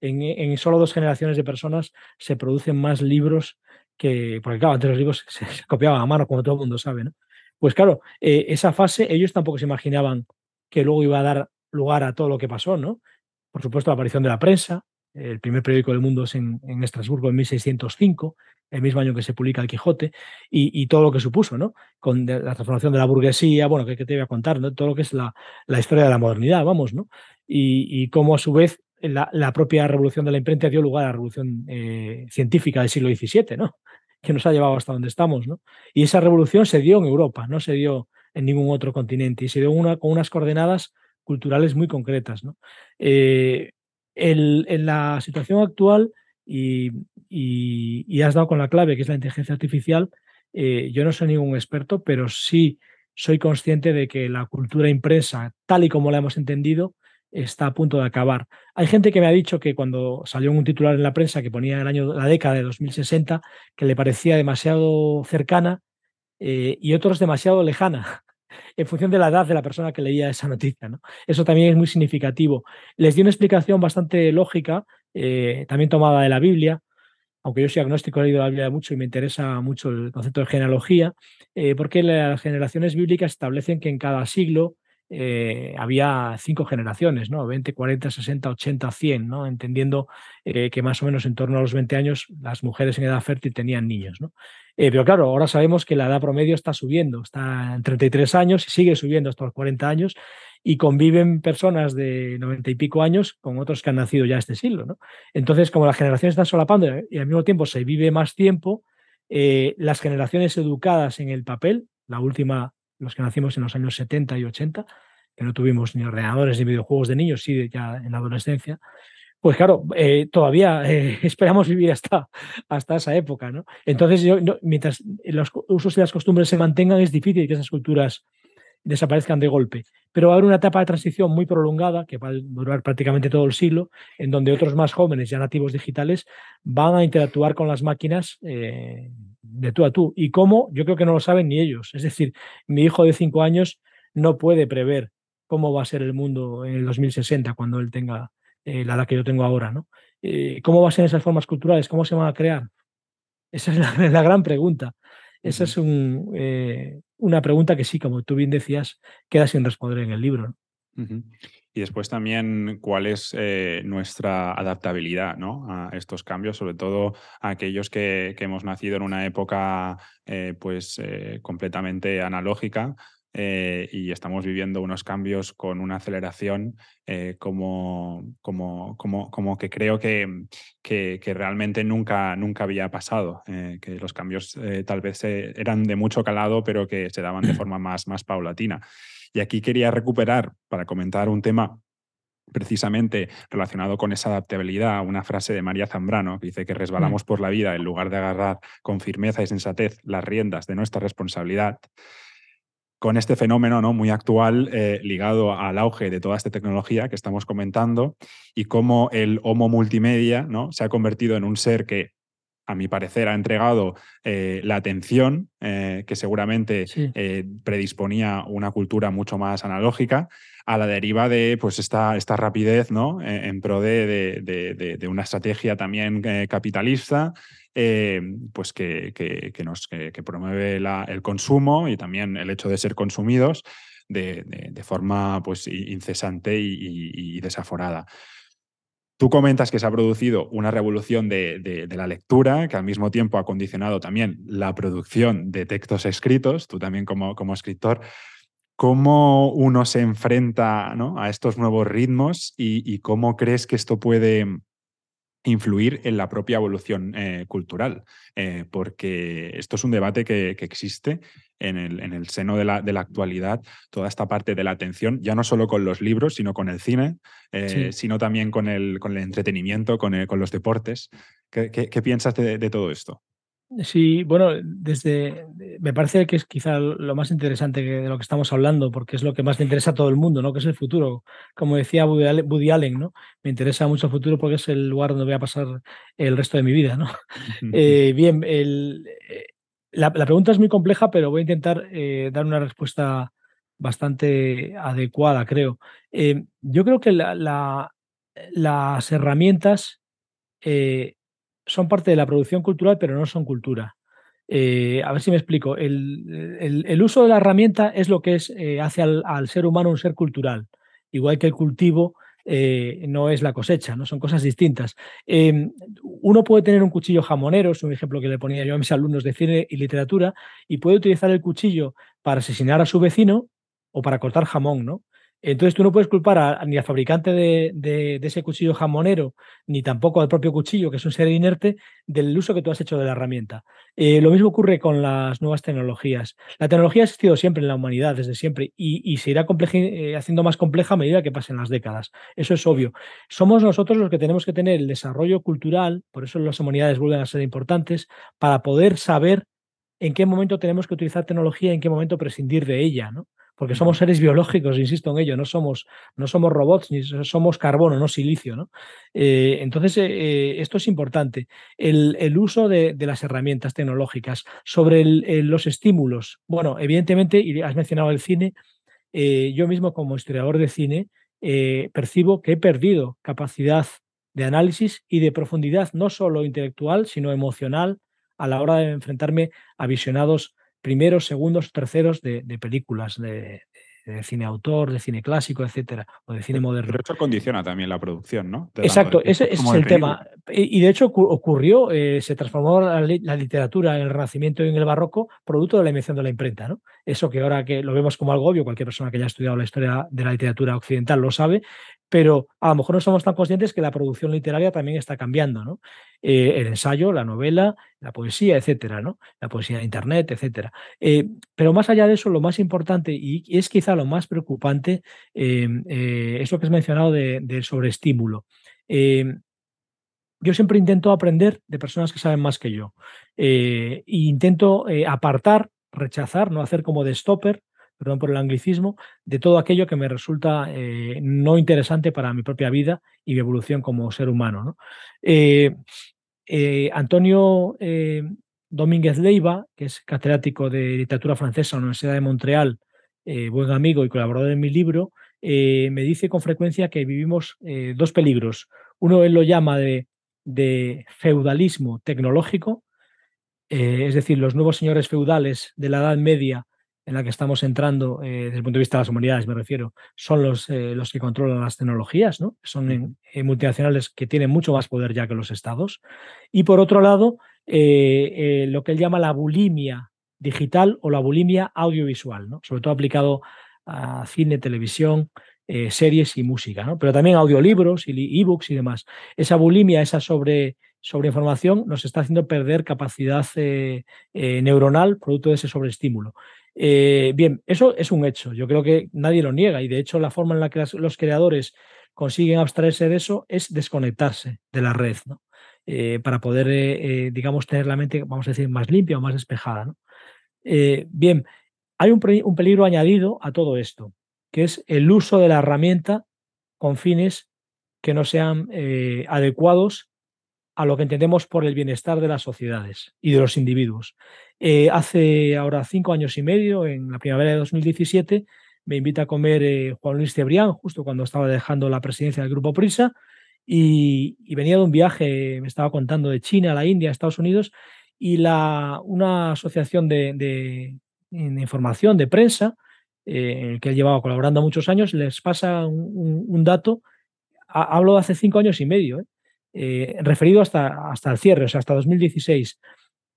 Speaker 4: En, en solo dos generaciones de personas se producen más libros que, porque claro, antes los libros se, copiaban a mano, como todo el mundo sabe, ¿no? Pues claro, eh, esa fase ellos tampoco se imaginaban que luego iba a dar lugar a todo lo que pasó, ¿no? Por supuesto, la aparición de la prensa, el primer periódico del mundo es en, Estrasburgo en 1605, el mismo año que se publica El Quijote, y, todo lo que supuso, ¿no? Con la transformación de la burguesía, bueno, que, te voy a contar, ¿no? Todo lo que es la, historia de la modernidad, vamos, ¿no? Y, cómo a su vez la, propia revolución de la imprenta dio lugar a la revolución eh, científica del siglo XVII, ¿no? Que nos ha llevado hasta donde estamos, ¿no? Y esa revolución se dio en Europa, no se dio en ningún otro continente, y se dio con unas coordenadas culturales muy concretas, ¿no? Eh, en la situación actual, y, has dado con la clave, que es la inteligencia artificial, eh, yo no soy ningún experto, pero sí soy consciente de que la cultura impresa, tal y como la hemos entendido, está a punto de acabar. Hay gente que me ha dicho que cuando salió un titular en la prensa que ponía el año, la década de 2060, que le parecía demasiado cercana eh, y otros demasiado lejana en función de la edad de la persona que leía esa noticia. ¿no? Eso también es muy significativo. Les di una explicación bastante lógica, eh, también tomada de la Biblia, aunque yo soy agnóstico, he leído la Biblia mucho y me interesa mucho el concepto de genealogía, eh, porque las generaciones bíblicas establecen que en cada siglo eh, había cinco generaciones, ¿no? 20, 40, 60, 80, 100, ¿no? Entendiendo que más o menos en torno a los 20 años las mujeres en edad fértil tenían niños, ¿no? Pero claro, ahora sabemos que la edad promedio está subiendo, está en 33 años y sigue subiendo hasta los 40 años y conviven personas de 90 y pico años con otros que han nacido ya este siglo. ¿no? Entonces, como las generaciones están solapando y al mismo tiempo se vive más tiempo, eh, las generaciones educadas en el papel, la última, los que nacimos en los años 70 y 80, que no tuvimos ni ordenadores ni videojuegos de niños, sí ya en la adolescencia, pues claro, eh, todavía eh, esperamos vivir hasta, hasta esa época, ¿no? Entonces, yo, mientras los usos y las costumbres se mantengan, es difícil que esas culturas desaparezcan de golpe. Pero va a haber una etapa de transición muy prolongada, que va a durar prácticamente todo el siglo, en donde otros más jóvenes, ya nativos digitales, van a interactuar con las máquinas eh, de tú a tú. Y cómo, yo creo que no lo saben ni ellos. Es decir, mi hijo de cinco años no puede prever cómo va a ser el mundo en el 2060 cuando él tenga eh, la edad que yo tengo ahora, ¿no? Eh, ¿Cómo van a ser esas formas culturales? ¿Cómo se van a crear? Esa es la, gran pregunta. Esa es eh, una pregunta que sí, como tú bien decías, queda sin responder en el libro.
Speaker 3: Y después también cuál es nuestra adaptabilidad ¿no? a estos cambios, sobre todo a aquellos que, que hemos nacido en una época pues, completamente analógica, eh, y estamos viviendo unos cambios con una aceleración eh, como, como, como, como, que creo que, que, realmente nunca, nunca había pasado, eh, que los cambios tal vez eran de mucho calado, pero que se daban de forma más, más paulatina. Y aquí quería recuperar para comentar un tema precisamente relacionado con esa adaptabilidad, una frase de María Zambrano que dice que mm. resbalamos por la vida en lugar de agarrar con firmeza y sensatez las riendas de nuestra responsabilidad con este fenómeno ¿no? muy actual eh, ligado al auge de toda esta tecnología que estamos comentando y cómo el Homo multimedia ¿no? se ha convertido en un ser que, a mi parecer, ha entregado eh, la atención eh, que seguramente predisponía una cultura mucho más analógica a la deriva de pues, esta, esta rapidez ¿no? en pro de, de, una estrategia también capitalista eh, pues que, que, que promueve el consumo y también el hecho de ser consumidos de, de, forma pues, incesante y, desaforada. Tú comentas que se ha producido una revolución de, la lectura, que al mismo tiempo ha condicionado también la producción de textos escritos, tú también como, como escritor. ¿Cómo uno se enfrenta ¿no? a estos nuevos ritmos y, y, cómo crees que esto puede influir en la propia evolución eh, cultural, eh, porque esto es un debate que, existe en el, en el seno de la, de la, actualidad, toda esta parte de la atención, ya no solo con los libros, sino con el cine, eh, sino también con el, con el entretenimiento, con, con los deportes. ¿Qué, qué, piensas de todo esto?
Speaker 4: Sí, bueno, desde me parece que es quizá lo más interesante de lo que estamos hablando, porque es lo que más le interesa a todo el mundo, ¿no? Que es el futuro. Como decía Woody Allen, ¿no? Me interesa mucho el futuro porque es el lugar donde voy a pasar el resto de mi vida, ¿no? Eh, bien, el, eh, la, pregunta es muy compleja, pero voy a intentar eh, dar una respuesta bastante adecuada, creo. yo creo que las herramientas son parte de la producción cultural, pero no son cultura. Eh, a ver si me explico. El, uso de la herramienta es lo que es, eh, hace al, ser humano un ser cultural, igual que el cultivo eh, no es la cosecha, ¿no? son cosas distintas. Em, uno puede tener un cuchillo jamonero, es un ejemplo que le ponía yo a mis alumnos de cine y literatura, y puede utilizar el cuchillo para asesinar a su vecino o para cortar jamón, ¿no? Entonces tú no puedes culpar ni al fabricante de, ese cuchillo jamonero, ni tampoco al propio cuchillo, que es un ser inerte, del uso que tú has hecho de la herramienta. Eh, lo mismo ocurre con las nuevas tecnologías. La tecnología ha existido siempre en la humanidad, desde siempre, y, se irá eh, haciendo más compleja a medida que pasen las décadas. Eso es obvio. Somos nosotros los que tenemos que tener el desarrollo cultural, por eso las humanidades vuelven a ser importantes, para poder saber en qué momento tenemos que utilizar tecnología y en qué momento prescindir de ella. ¿no? Porque somos seres biológicos, insisto en ello, no somos, no somos robots, ni somos carbono, no silicio. ¿no? Eh, entonces, eh, eh, esto es importante. El, uso de, las herramientas tecnológicas sobre los estímulos. Bueno, evidentemente, y has mencionado el cine, yo mismo como historiador de cine percibo que he perdido capacidad de análisis y de profundidad, no solo intelectual, sino emocional, a la hora de enfrentarme a visionados primeros, segundos, terceros de, películas, de, cine autor, de cine clásico, etcétera, o de cine moderno.
Speaker 3: Pero eso condiciona también la producción, ¿no?
Speaker 4: Exacto, ese, es el tema. Y, de hecho ocurrió, eh, se transformó la, literatura en el Renacimiento y en el Barroco producto de la invención de la imprenta, ¿no? Eso que ahora que lo vemos como algo obvio, cualquier persona que haya estudiado la historia de la literatura occidental lo sabe, pero a lo mejor no somos tan conscientes que la producción literaria también está cambiando, ¿no? Eh, el ensayo, la novela, la poesía, etcétera, ¿no? La poesía de Internet, etcétera. Eh, pero más allá de eso, lo más importante y es quizá lo más preocupante eh, es lo que has mencionado del de sobreestímulo. yo siempre intento aprender de personas que saben más que yo e intento apartar, rechazar, no hacer como de stopper perdón por el anglicismo, de todo aquello que me resulta eh, no interesante para mi propia vida y mi evolución como ser humano. Eh, eh, Antonio Domínguez Leiva, que es catedrático de literatura francesa en la Universidad de Montreal, buen amigo y colaborador en mi libro, me dice con frecuencia que vivimos dos peligros. Uno él lo llama de, de feudalismo tecnológico, es decir, los nuevos señores feudales de la Edad Media en la que estamos entrando, eh, desde el punto de vista de las humanidades me refiero, son los, eh, los que controlan las tecnologías, ¿no? Son multinacionales que tienen mucho más poder ya que los estados. Y por otro lado, eh, lo que él llama la bulimia digital o la bulimia audiovisual, ¿no? sobre todo aplicado a cine, televisión, series y música, ¿no? pero también audiolibros y ebooks y demás. Esa bulimia, esa sobre, sobreinformación nos está haciendo perder capacidad neuronal producto de ese sobreestímulo. Eh, bien, eso es un hecho. Yo creo que nadie lo niega y de hecho la forma en la que los creadores consiguen abstraerse de eso es desconectarse de la red. Eh, para poder, eh, digamos, tener la mente, vamos a decir, más limpia o más despejada. bien, hay un, peligro añadido a todo esto, que es el uso de la herramienta con fines que no sean adecuados a lo que entendemos por el bienestar de las sociedades y de los individuos. Eh, hace ahora cinco años y medio, en la primavera de 2017, me invita a comer eh, Juan Luis Cebrián, justo cuando estaba dejando la presidencia del Grupo Prisa, y, venía de un viaje, me estaba contando, de China a la India, a Estados Unidos, y una asociación de, información, de prensa, eh, que él llevaba colaborando muchos años, les pasa un, dato, hablo de hace cinco años y medio, referido hasta, hasta el cierre, o sea, hasta 2016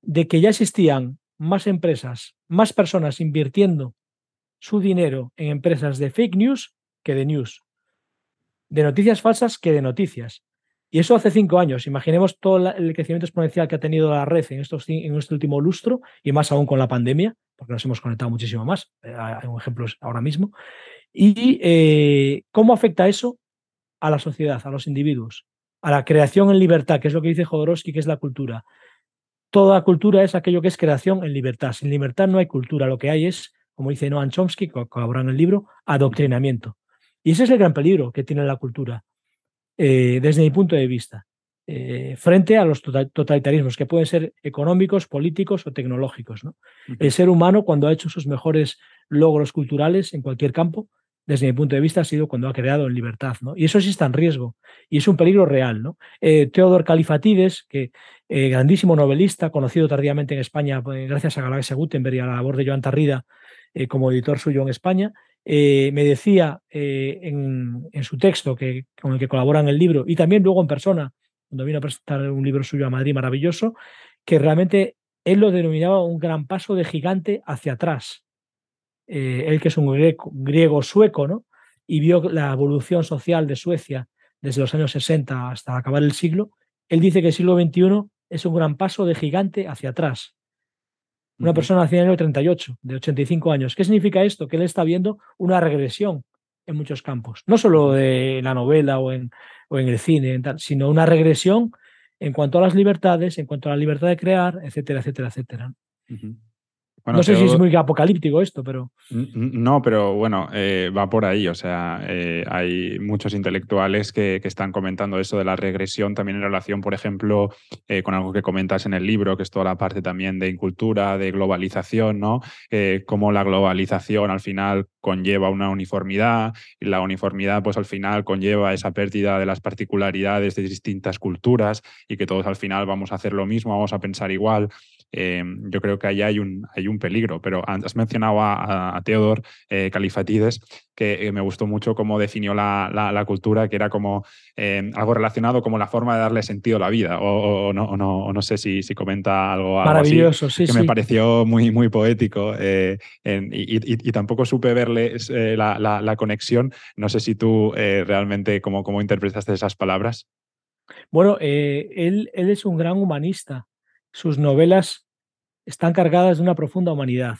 Speaker 4: de que ya existían más empresas, más personas invirtiendo su dinero en empresas de fake news que de news, de noticias falsas que de noticias. Y eso hace cinco años. Imaginemos todo el crecimiento exponencial que ha tenido la red en, estos, en este último lustro y más aún con la pandemia, porque nos hemos conectado muchísimo más. Eh, hay un ejemplo ahora mismo. Y eh, cómo afecta eso a la sociedad, a los individuos, a la creación en libertad, que es lo que dice Jodorowsky, que es la cultura, toda cultura es aquello que es creación en libertad. Sin libertad no hay cultura, lo que hay es, como dice Noam Chomsky, que en el libro, adoctrinamiento. Y ese es el gran peligro que tiene la cultura, eh, desde mi punto de vista, eh, frente a los tota-, totalitarismos, que pueden ser económicos, políticos o tecnológicos. El ser humano, cuando ha hecho sus mejores logros culturales en cualquier campo, desde mi punto de vista, ha sido cuando ha creado en libertad. ¿no? Y eso sí está en riesgo y es un peligro real. ¿no? Eh, Teodor Califatides, que eh, grandísimo novelista, conocido tardíamente en España pues, gracias a Galaxia Gutenberg y a la labor de Joan Tarrida como editor suyo en España, me decía en, en, su texto que, con el que colabora en el libro y también luego en persona, cuando vino a presentar un libro suyo a Madrid maravilloso, que realmente él lo denominaba un gran paso de gigante hacia atrás. Eh, él que es un griego, sueco, ¿no? Y vio la evolución social de Suecia desde los años 60 hasta acabar el siglo, él dice que el siglo XXI es un gran paso de gigante hacia atrás. Una persona nacida en el año 38, de 85 años. ¿Qué significa esto? Que él está viendo una regresión en muchos campos, no solo de la novela o en, o en el cine, sino una regresión en cuanto a las libertades, en cuanto a la libertad de crear, etcétera, etcétera, etcétera no sé si es muy apocalíptico esto, pero.
Speaker 3: No, pero bueno, eh, va por ahí. O sea, eh, hay muchos intelectuales que, están comentando eso de la regresión también en relación, por ejemplo, eh, con algo que comentas en el libro, que es toda la parte también de incultura, de globalización, ¿no? cómo la globalización al final conlleva una uniformidad y la uniformidad, pues al final conlleva esa pérdida de las particularidades de distintas culturas y que todos al final vamos a hacer lo mismo, vamos a pensar igual. Eh, yo creo que ahí hay un, hay un peligro. Pero has mencionado a, Teodor eh, Califatides, que eh, me gustó mucho cómo definió la, cultura, que era como algo relacionado como la forma de darle sentido a la vida. O, no, no, no, sé si, si comenta algo,
Speaker 4: Maravilloso,
Speaker 3: sí,
Speaker 4: que
Speaker 3: me pareció muy, muy poético. y, tampoco supe verle la, conexión. No sé si tú realmente cómo, cómo interpretaste esas palabras.
Speaker 4: Bueno, él, él es un gran humanista sus novelas están cargadas de una profunda humanidad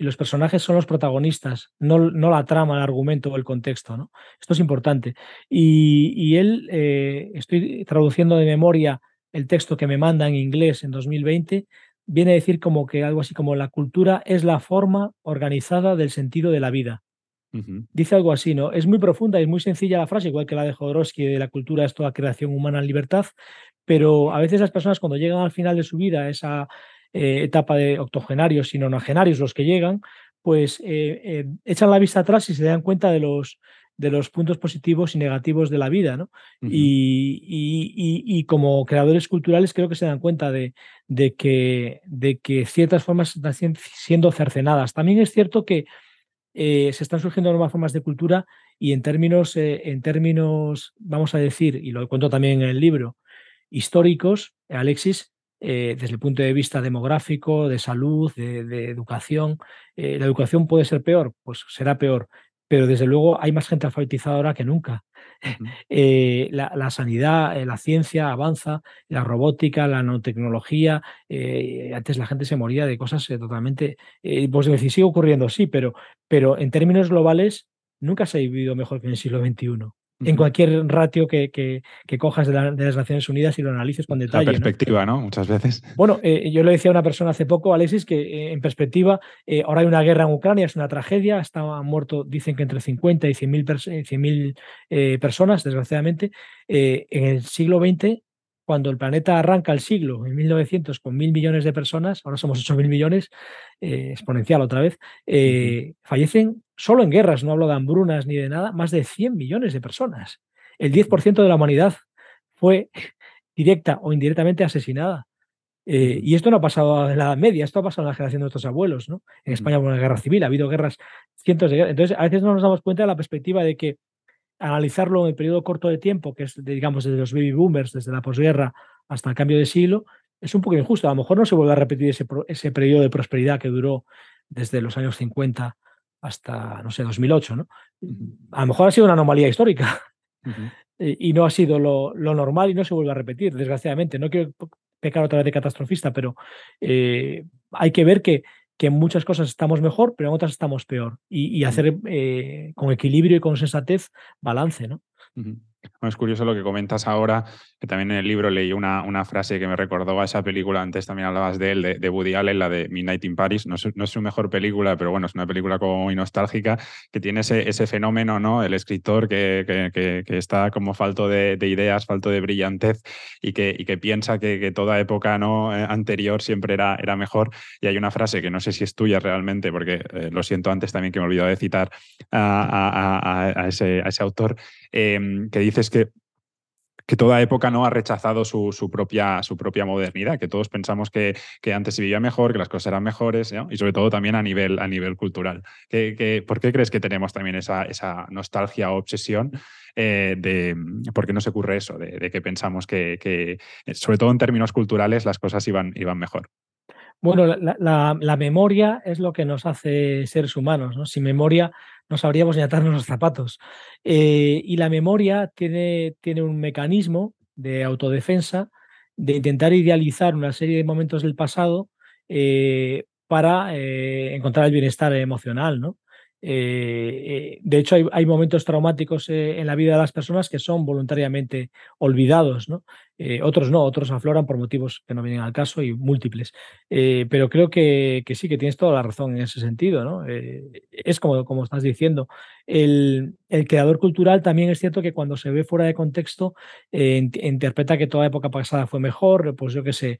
Speaker 4: y los personajes son los protagonistas, no, no la trama, el argumento o el contexto. ¿no? Esto es importante. Y, él, eh, estoy traduciendo de memoria el texto que me manda en inglés en 2020, viene a decir como que algo así como la cultura es la forma organizada del sentido de la vida. Dice algo así, ¿no? Es muy profunda y es muy sencilla la frase, igual que la de Jodorowsky de la cultura es toda creación humana en libertad, pero a veces las personas cuando llegan al final de su vida, esa eh, etapa de octogenarios y nonagenarios, los que llegan, pues eh, eh, echan la vista atrás y se dan cuenta de los, de los puntos positivos y negativos de la vida, ¿no? y, como creadores culturales creo que se dan cuenta de, de, que, de que ciertas formas están siendo cercenadas. También es cierto que se están surgiendo nuevas formas de cultura y en términos, en términos, vamos a decir, y lo cuento también en el libro, históricos, Alexis, eh, desde el punto de vista demográfico, de salud, de, educación. Eh, ¿La educación puede ser peor? Pues será peor, pero desde luego hay más gente alfabetizada ahora que nunca. Eh, la, sanidad, la ciencia avanza, la robótica, la nanotecnología. antes la gente se moría de cosas totalmente. pues decir, sigue ocurriendo, sí, pero, pero en términos globales nunca se ha vivido mejor que en el siglo XXI en cualquier ratio que, que, cojas de, las Naciones Unidas y lo analices con detalle.
Speaker 3: La perspectiva, ¿no? Muchas veces.
Speaker 4: Bueno, eh, yo le decía a una persona hace poco, Alexis, que eh, en perspectiva, eh, ahora hay una guerra en Ucrania, es una tragedia, están muerto, dicen que entre 50 y 100.000 personas, desgraciadamente. en el siglo XX cuando el planeta arranca el siglo, en 1900, con mil millones de personas, ahora somos ocho mil millones, exponencial otra vez, fallecen solo en guerras, no hablo de hambrunas ni de nada, más de 100 millones de personas. El 10% de la humanidad fue directa o indirectamente asesinada. Eh, y esto no ha pasado en la media, esto ha pasado en la generación de nuestros abuelos. ¿no? En España hubo una guerra civil, ha habido guerras, cientos de guerras. Entonces, a veces no nos damos cuenta de la perspectiva de que analizarlo en el periodo corto de tiempo, que es, digamos, desde los baby boomers, desde la posguerra hasta el cambio de siglo, es un poco injusto. A lo mejor no se vuelve a repetir ese, ese periodo de prosperidad que duró desde los años 50 hasta, no sé, 2008, ¿no? A lo mejor ha sido una anomalía histórica y no ha sido lo, normal y no se vuelve a repetir, desgraciadamente. No quiero pecar otra vez de catastrofista, pero eh, hay que ver que, que en muchas cosas estamos mejor, pero en otras estamos peor. Y, hacer eh, con equilibrio y con sensatez balance, ¿no?
Speaker 3: es curioso lo que comentas ahora, que también en el libro leí una, una frase que me recordó a esa película, antes también hablabas de él, de, Woody Allen, la de Midnight in Paris. No es, su mejor película, pero bueno, es una película como muy nostálgica, que tiene ese, ese fenómeno, ¿no? El escritor que, que, está como falto de, ideas, falto de brillantez y que, y que piensa que, toda época ¿no? Eh, anterior siempre era, era mejor. Y hay una frase que no sé si es tuya realmente, porque eh, lo siento antes también que me he olvidado de citar a, a, ese, a ese, autor, em, que dices que que toda época no ha rechazado su, propia, su propia modernidad, que todos pensamos que, que, antes se vivía mejor, que las cosas eran mejores, y sobre todo también a nivel, a nivel cultural. ¿Qué, por qué crees que tenemos también esa, esa nostalgia o obsesión eh, de por qué no se ocurre eso, de, que pensamos que, que, sobre todo en términos culturales, las cosas iban, iban mejor?
Speaker 4: Bueno, la, memoria es lo que nos hace seres humanos. ¿no? Sin memoria no sabríamos ni atarnos los zapatos. Eh, y la memoria tiene, tiene un mecanismo de autodefensa de intentar idealizar una serie de momentos del pasado eh, para eh, encontrar el bienestar emocional. ¿no? de hecho, hay, hay momentos traumáticos en la vida de las personas que son voluntariamente olvidados. ¿no? Eh, otros no, otros afloran por motivos que no vienen al caso y múltiples. Eh, pero creo que, sí, que tienes toda la razón en ese sentido. ¿no? Eh, es como, como estás diciendo. El, creador cultural también es cierto que cuando se ve fuera de contexto interpreta que toda época pasada fue mejor. Pues yo qué sé,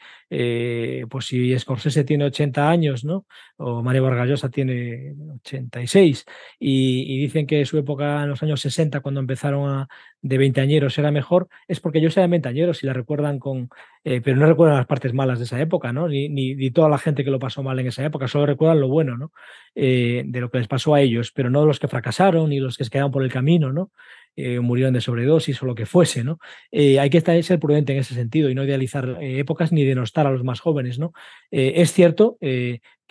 Speaker 4: pues si Scorsese tiene 80 años, ¿no? o Mario Vargas tiene 86 y, y dicen que su época en los años 60, cuando empezaron a, de veinteañeros era mejor, es porque ellos eran veinteañeros y recuerdan con, eh, pero no recuerdan las partes malas de esa época, ¿no? Ni, ni, toda la gente que lo pasó mal en esa época, solo recuerdan lo bueno, ¿no? Eh, de lo que les pasó a ellos, pero no los que fracasaron ni los que se quedaron por el camino, ¿no? Eh, murieron de sobredosis o lo que fuese, ¿no? hay que estar, ser prudente en ese sentido y no idealizar épocas ni denostar a los más jóvenes, ¿no? es cierto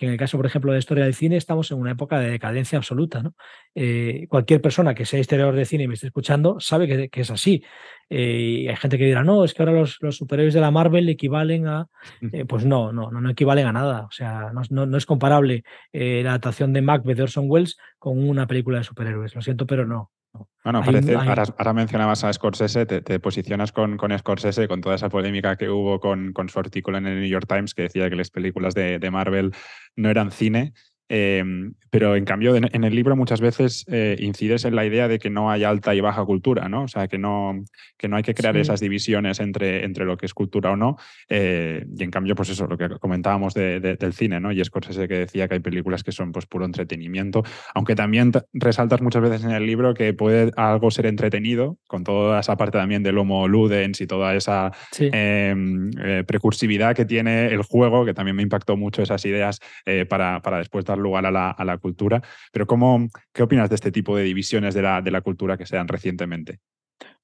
Speaker 4: que en el caso, por ejemplo, de historia del cine, estamos en una época de decadencia absoluta. ¿no? Eh, cualquier persona que sea historiador de cine y me esté escuchando sabe que, es así. Eh, hay gente que dirá, no, es que ahora los, superhéroes de la Marvel equivalen a... Eh, pues no, no, no, equivalen a nada. O sea, no, es comparable la adaptación de Macbeth de Orson Welles con una película de superhéroes. Lo siento, pero no.
Speaker 3: Bueno, parece, ahora, mencionabas a Scorsese, te, posicionas con, con, Scorsese, con toda esa polémica que hubo con, con, su artículo en el New York Times que decía que las películas de, de Marvel no eran cine Em, pero en cambio, en, el libro muchas veces eh, incides en la idea de que no hay alta y baja cultura, ¿no? O sea, que no, que no hay que crear esas divisiones entre, entre lo que es cultura o no. Eh, y en cambio, pues eso, lo que comentábamos del cine, ¿no? Y Scorsese que decía que hay películas que son pues puro entretenimiento, aunque también resaltas muchas veces en el libro que puede algo ser entretenido, con toda esa parte también del homo ludens y toda esa em, eh, precursividad que tiene el juego, que también me impactó mucho esas ideas para, para después dar lugar a la, cultura. Pero ¿cómo, ¿qué opinas de este tipo de divisiones de la, de la cultura que se dan recientemente?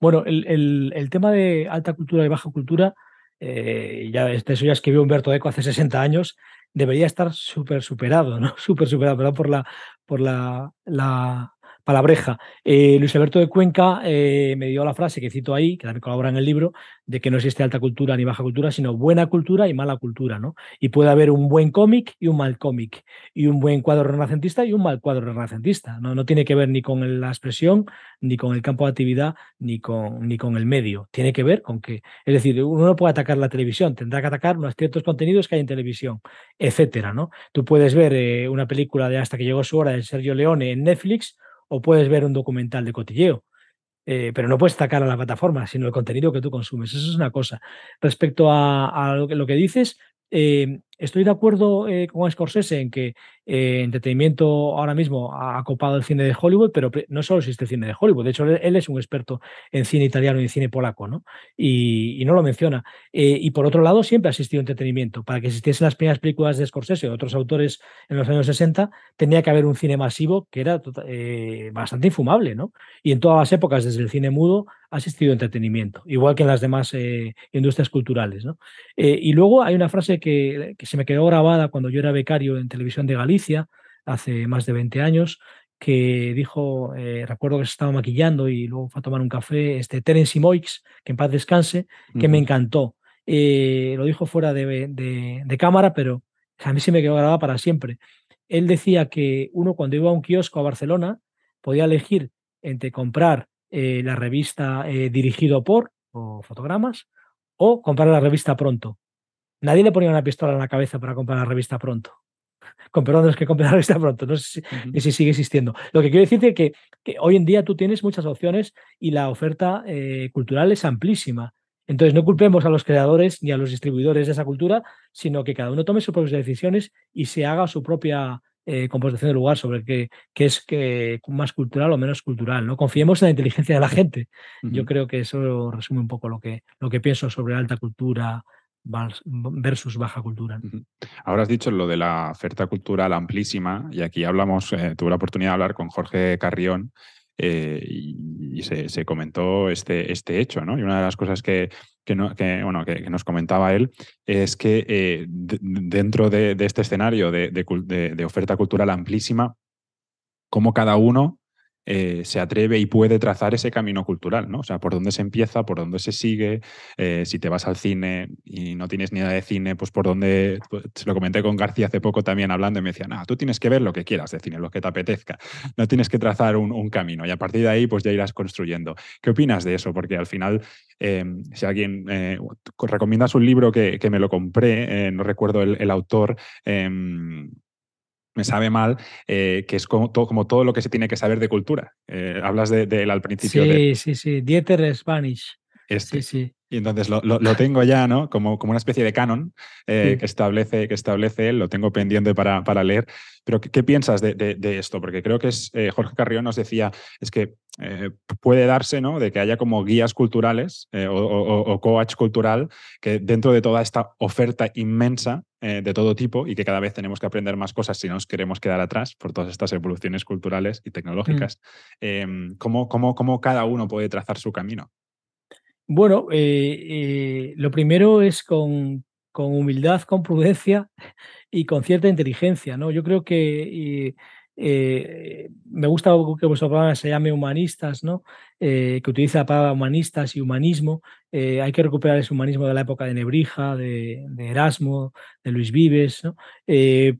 Speaker 4: Bueno, el, tema de alta cultura y baja cultura, eh, ya, eso ya escribió Humberto Eco hace 60 años, debería estar súper superado, ¿no? Súper superado, perdón por la, por la, la, palabreja. Eh, Luis Alberto de Cuenca eh, me dio la frase que cito ahí, que también colabora en el libro, de que no existe alta cultura ni baja cultura, sino buena cultura y mala cultura, ¿no? Y puede haber un buen cómic y un mal cómic, y un buen cuadro renacentista y un mal cuadro renacentista. No, tiene que ver ni con la expresión, ni con el campo de actividad, ni con, ni con el medio. Tiene que ver con que, es decir, uno no puede atacar la televisión, tendrá que atacar unos ciertos contenidos que hay en televisión, etcétera, ¿no? Tú puedes ver eh, una película de Hasta que llegó su hora de Sergio Leone en Netflix o puedes ver un documental de cotilleo. Eh, pero no puedes atacar a la plataforma, sino el contenido que tú consumes. Eso es una cosa. Respecto a, lo, que, lo, que, dices, eh, estoy de acuerdo eh, con Scorsese en que eh, entretenimiento ahora mismo ha copado el cine de Hollywood, pero no solo existe el cine de Hollywood. De hecho, él, es un experto en cine italiano y en cine polaco, ¿no? Y, no lo menciona. y por otro lado, siempre ha existido entretenimiento. Para que existiesen las primeras películas de Scorsese o otros autores en los años 60, tenía que haber un cine masivo que era bastante infumable, ¿no? Y en todas las épocas, desde el cine mudo, ha existido entretenimiento, igual que en las demás industrias culturales, ¿no? y luego hay una frase que se me quedó grabada cuando yo era becario en Televisión de Galicia, hace más de 20 años, que dijo, eh, recuerdo que se estaba maquillando y luego fue a tomar un café, este Terence Moix, que en paz descanse, que me encantó. Eh, lo dijo fuera de, cámara, pero a mí se me quedó grabada para siempre. Él decía que uno cuando iba a un kiosco a Barcelona podía elegir entre comprar la revista dirigido por o fotogramas o comprar la revista pronto. Nadie le ponía una pistola en la cabeza para comprar la revista pronto. Con perdón, es que comprar la revista pronto, no sé si, sigue existiendo. Lo que quiero decir es que, que, hoy en día tú tienes muchas opciones y la oferta eh, cultural es amplísima. Entonces, no culpemos a los creadores ni a los distribuidores de esa cultura, sino que cada uno tome sus propias decisiones y se haga su propia eh, composición de lugar sobre qué, es que, más cultural o menos cultural. ¿no? Confiemos en la inteligencia de la gente. Yo creo que eso resume un poco lo que, lo que pienso sobre alta cultura versus baja cultura.
Speaker 3: Ahora has dicho lo de la oferta cultural amplísima y aquí hablamos, eh, tuve la oportunidad de hablar con Jorge Carrión eh, y, se, comentó este, este hecho, ¿no? Y una de las cosas que, bueno, que, nos comentaba él es que eh, dentro de, este escenario de, oferta cultural amplísima, como cada uno eh, se atreve y puede trazar ese camino cultural, ¿no? O sea, por dónde se empieza, por dónde se sigue, eh, si te vas al cine y no tienes ni idea de cine, pues por dónde, pues, lo comenté con García hace poco también hablando y me decía, no, tú tienes que ver lo que quieras de cine, lo que te apetezca, no tienes que trazar un, camino y a partir de ahí pues ya irás construyendo. ¿Qué opinas de eso? Porque al final, em, si alguien eh, recomiendas un libro que, me lo compré, no recuerdo el, el autor, em, me sabe mal, eh, que es como todo, como todo, lo que se tiene que saber de cultura. Eh, hablas de, él al principio.
Speaker 4: Sí, sí, sí. Dieter Spanish.
Speaker 3: Este.
Speaker 4: Sí, sí.
Speaker 3: Y entonces lo, tengo ya, ¿no? Como, como una especie de canon eh, que, establece, que establece él, lo tengo pendiente para, para leer. Pero, ¿qué, piensas de, esto? Porque creo que es, Jorge Carrión nos decía, es que puede darse, ¿no? De que haya como guías culturales o, o, coach cultural que dentro de toda esta oferta inmensa eh, de todo tipo y que cada vez tenemos que aprender más cosas si no nos queremos quedar atrás por todas estas evoluciones culturales y tecnológicas. Mm. Em, ¿cómo, cada uno puede trazar su camino?
Speaker 4: Bueno, eh, eh, lo primero es con, con, humildad, con prudencia y con cierta inteligencia. ¿no? Yo creo que eh, me gusta que vuestro programa se llame Humanistas, ¿no? Que utiliza la palabra humanistas y humanismo. Hay que recuperar ese humanismo de la época de Nebrija, de, Erasmo, de Luis Vives, ¿no?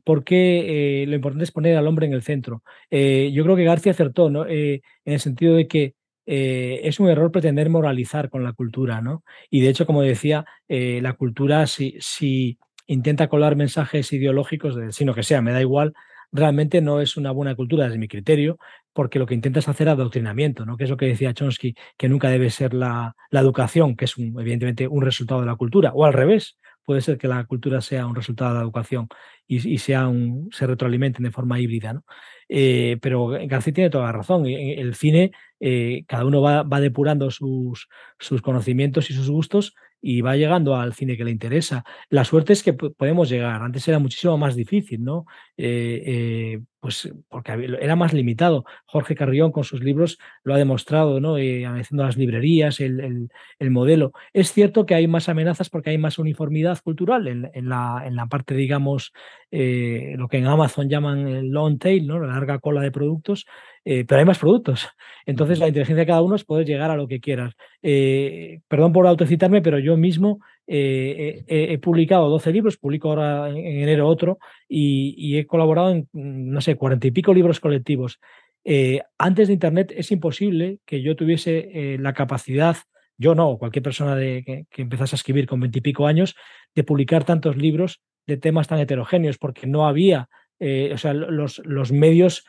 Speaker 4: porque lo importante es poner al hombre en el centro. yo creo que García acertó ¿no? en el sentido de que es un error pretender moralizar con la cultura, ¿no? Y de hecho, como decía, la cultura si, intenta colar mensajes ideológicos, de, sino que sea, me da igual, realmente no es una buena cultura desde mi criterio, porque lo que intenta es hacer adoctrinamiento, ¿no? que es lo que decía Chomsky, que nunca debe ser la, educación, que es evidentemente un resultado de la cultura, o al revés, puede ser que la cultura sea un resultado de la educación y, sea un, se retroalimenten de forma híbrida. ¿no? Eh, pero García tiene toda la razón. El cine, eh, cada uno va, depurando sus, sus, conocimientos y sus gustos y va llegando al cine que le interesa. La suerte es que podemos llegar. Antes era muchísimo más difícil, ¿no? Eh, eh, pues porque era más limitado. Jorge Carrión con sus libros lo ha demostrado, ¿no? Eh, analizando las librerías, el, modelo. Es cierto que hay más amenazas porque hay más uniformidad cultural en, la, en la, parte, digamos, lo que en Amazon llaman el long tail, ¿no? La larga cola de productos, pero hay más productos. Entonces la inteligencia de cada uno es poder llegar a lo que quieras. perdón por autocitarme, pero yo mismo eh, he publicado 12 libros, publico ahora en, enero otro y, he colaborado en, no sé, cuarenta y pico libros colectivos. Eh, antes de Internet es imposible que yo tuviese eh, la capacidad, yo no, cualquier persona de, que, que, empezase a escribir con veintipico años, de publicar tantos libros de temas tan heterogéneos, porque no había eh, o sea, los, los medios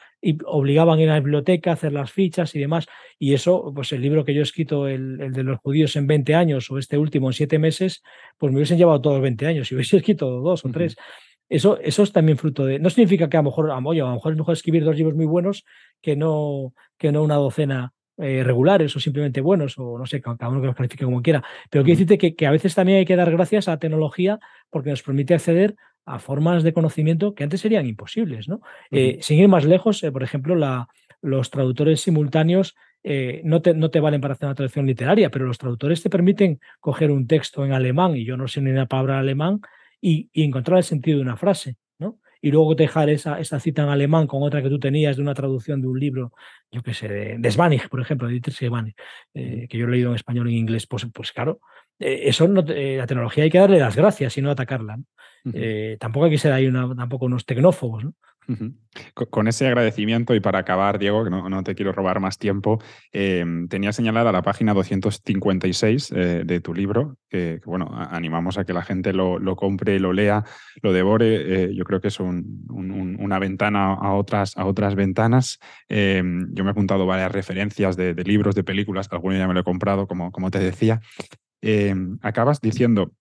Speaker 4: obligaban a ir a la biblioteca a hacer las fichas y demás. Y eso, pues el libro que yo he escrito, el, de los judíos en 20 años o este último en 7 meses, pues me hubiesen llevado todos 20 años y hubiese escrito dos o tres. Eso, eso es también fruto de. No significa que a lo mejor, a, lo mejor es mejor escribir dos libros muy buenos que no, que no una docena eh, regulares o simplemente buenos, o no sé, cada uno que los califique como quiera. Pero quiero decirte que, que, a veces también hay que dar gracias a la tecnología porque nos permite acceder a formas de conocimiento que antes serían imposibles. ¿no? Eh, sin ir más lejos, eh, por ejemplo, la, los traductores simultáneos eh, no, te, no, te, valen para hacer una traducción literaria, pero los traductores te permiten coger un texto en alemán, y yo no sé ni una palabra alemán, y, encontrar el sentido de una frase. ¿no? Y luego dejar esa, esa, cita en alemán con otra que tú tenías de una traducción de un libro, yo qué sé, de, de por ejemplo, de Dietrich Svanich, que yo he leído en español y en inglés, pues, pues claro, eso no, la tecnología hay que darle las gracias y no atacarla. Eh, tampoco hay que ser ahí una, tampoco unos tecnófobos.
Speaker 3: Con ese agradecimiento y para acabar, Diego, que no, te quiero robar más tiempo, em, tenía señalada la página 256 eh, de tu libro, que, bueno, animamos a que la gente lo, compre, lo lea, lo devore. Eh, yo creo que es una ventana a otras, a otras ventanas. Em, yo me he apuntado varias referencias de, libros, de películas, alguno ya me lo he comprado, como, como te decía. Em, acabas diciendo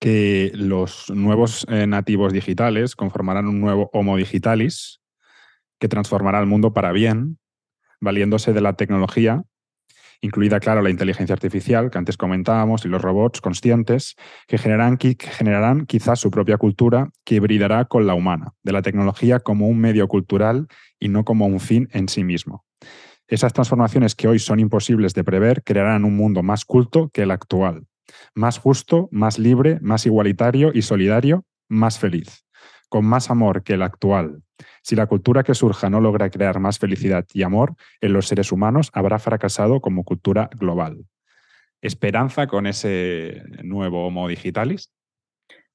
Speaker 3: que los nuevos eh, nativos digitales conformarán un nuevo Homo digitalis que transformará el mundo para bien, valiéndose de la tecnología, incluida, claro, la inteligencia artificial que antes comentábamos y los robots conscientes, que generarán, que quizás su propia cultura que hibridará con la humana, de la tecnología como un medio cultural y no como un fin en sí mismo. Esas transformaciones que hoy son imposibles de prever crearán un mundo más culto que el actual, más justo, más libre, más igualitario y solidario, más feliz, con más amor que el actual. Si la cultura que surja no logra crear más felicidad y amor en los seres humanos, habrá fracasado como cultura global. ¿Esperanza con ese nuevo Homo Digitalis?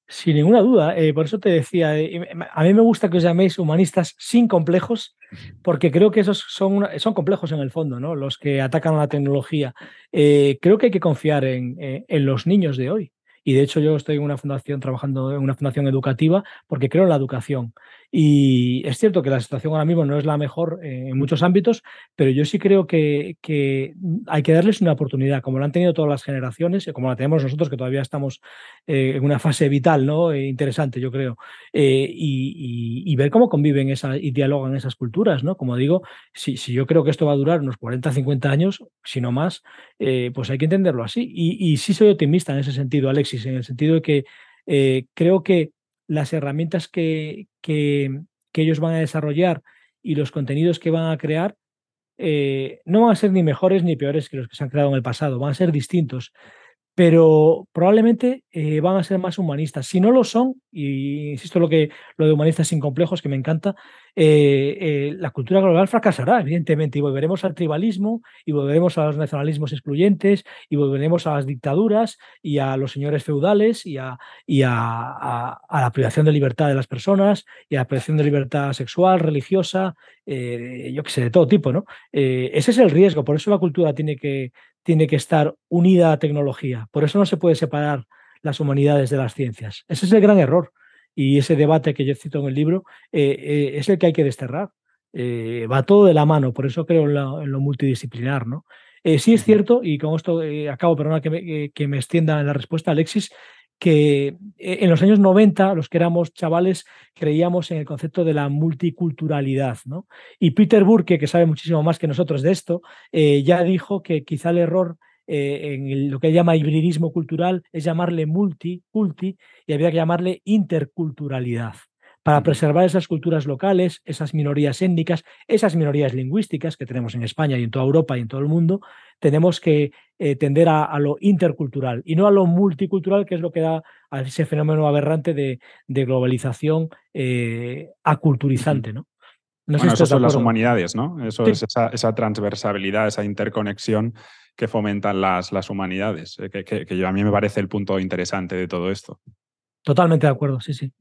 Speaker 4: Sin ninguna duda. Eh, por eso te decía, eh, a mí me gusta que os llaméis humanistas sin complejos, porque creo que esos son, son complejos en el fondo, ¿no? Los que atacan a la tecnología. Eh, creo que hay que confiar en, en, los niños de hoy. Y de hecho yo estoy en una fundación trabajando en una fundación educativa porque creo en la educación. Y es cierto que la situación ahora mismo no es la mejor eh, en muchos ámbitos, pero yo sí creo que, hay que darles una oportunidad, como lo han tenido todas las generaciones, como la tenemos nosotros, que todavía estamos eh, en una fase vital, ¿no? Eh, interesante, yo creo. Y, ver cómo conviven esa, y dialogan esas culturas, ¿no? Como digo, si, si, yo creo que esto va a durar unos 40, 50 años, si no más, pues hay que entenderlo así. Y, y sí soy optimista en ese sentido, Alexis, en el sentido de que creo que las herramientas que, que, ellos van a desarrollar y los contenidos que van a crear eh, no van a ser ni mejores ni peores que los que se han creado en el pasado, van a ser distintos pero probablemente eh, van a ser más humanistas. Si no lo son, y insisto lo que lo de humanistas sin complejos, que me encanta, eh, eh, la cultura global fracasará, evidentemente, y volveremos al tribalismo, y volveremos a los nacionalismos excluyentes, y volveremos a las dictaduras, y a los señores feudales, y a, y a, la privación de libertad de las personas, y a la privación de libertad sexual, religiosa, yo qué sé, de todo tipo, ¿no? ese es el riesgo, por eso la cultura tiene que tiene que estar unida a tecnología. Por eso no se puede separar las humanidades de las ciencias. Ese es el gran error. Y ese debate que yo cito en el libro eh, eh, es el que hay que desterrar. Eh, va todo de la mano, por eso creo en lo, multidisciplinar. ¿no? sí es cierto, y con esto acabo, perdona que me, que me extienda en la respuesta, Alexis, que eh, en los años 90, los que éramos chavales, creíamos en el concepto de la multiculturalidad. ¿no? Y Peter Burke, que sabe muchísimo más que nosotros de esto, eh, ya dijo que quizá el error eh, en lo que llama hibridismo cultural es llamarle multi, multi, y había que llamarle interculturalidad para preservar esas culturas locales, esas minorías étnicas, esas minorías lingüísticas que tenemos en España y en toda Europa y en todo el mundo, tenemos que eh, tender a, lo intercultural y no a lo multicultural, que es lo que da a ese fenómeno aberrante de, globalización eh, aculturizante. ¿no?
Speaker 3: bueno, eso son las humanidades, ¿no? Eso es esa, transversalidad, esa interconexión que fomentan las, las humanidades, eh, que, yo, a mí me parece el punto interesante de todo esto.
Speaker 4: Totalmente de acuerdo, sí, sí.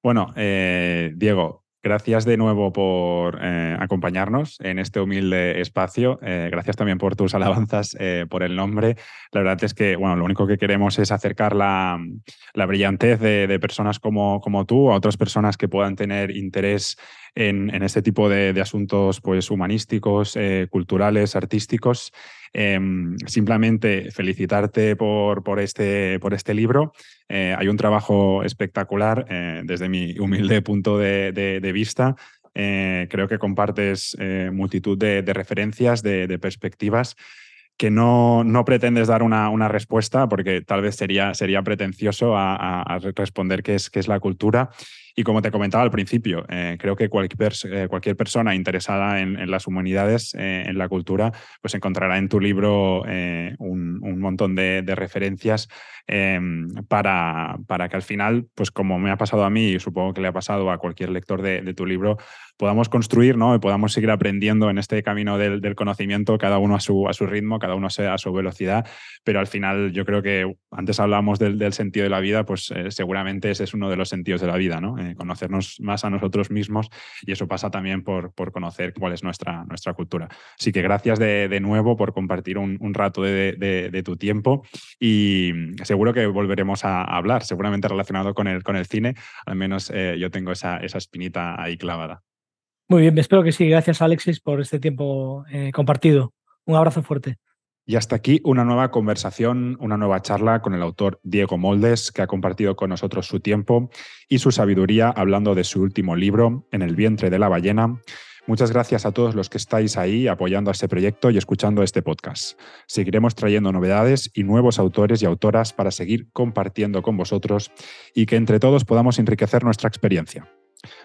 Speaker 3: Bueno, eh, Diego, gracias de nuevo por eh, acompañarnos en este humilde espacio. Eh, gracias también por tus alabanzas, por el nombre. La verdad es que, bueno, lo único que queremos es acercar la, brillantez de, personas como, como, tú a otras personas que puedan tener interés en, este tipo de, asuntos pues, humanísticos, culturales, artísticos. Em, simplemente felicitarte por, por, este, por este libro. Eh, hay un trabajo espectacular eh, desde mi humilde punto de, vista. Eh, creo que compartes multitud de, referencias, de, perspectivas que no, no pretendes dar una, una, respuesta porque tal vez sería, sería pretencioso a, responder qué es, qué es la cultura. Y como te comentaba al principio, eh, creo que cualquier, eh, cualquier persona interesada en, las humanidades, eh, en la cultura, pues encontrará en tu libro un, un, montón de, referencias em, para, para, que al final, pues como me ha pasado a mí y supongo que le ha pasado a cualquier lector de, tu libro, podamos construir ¿no? y podamos seguir aprendiendo en este camino del, conocimiento, cada uno a su, a su ritmo, cada uno a su velocidad, pero al final yo creo que antes hablábamos del sentido de la vida, pues seguramente ese es uno de los sentidos de la vida, ¿no? Eh, conocernos más a nosotros mismos y eso pasa también por, por conocer cuál es nuestra, nuestra cultura. Así que gracias de, nuevo por compartir un, rato de, tu tiempo y seguro que volveremos a hablar, seguramente relacionado con el, con el cine, al menos eh, yo tengo esa, esa espinita ahí clavada.
Speaker 4: Muy bien, espero que sí. Gracias Alexis por este tiempo eh, compartido. Un abrazo fuerte.
Speaker 3: Y hasta aquí una nueva conversación, una nueva charla con el autor Diego Moldes, que ha compartido con nosotros su tiempo y su sabiduría hablando de su último libro, En el vientre de la ballena. Muchas gracias a todos los que estáis ahí apoyando a este proyecto y escuchando este podcast. Seguiremos trayendo novedades y nuevos autores y autoras para seguir compartiendo con vosotros y que entre todos podamos enriquecer nuestra experiencia.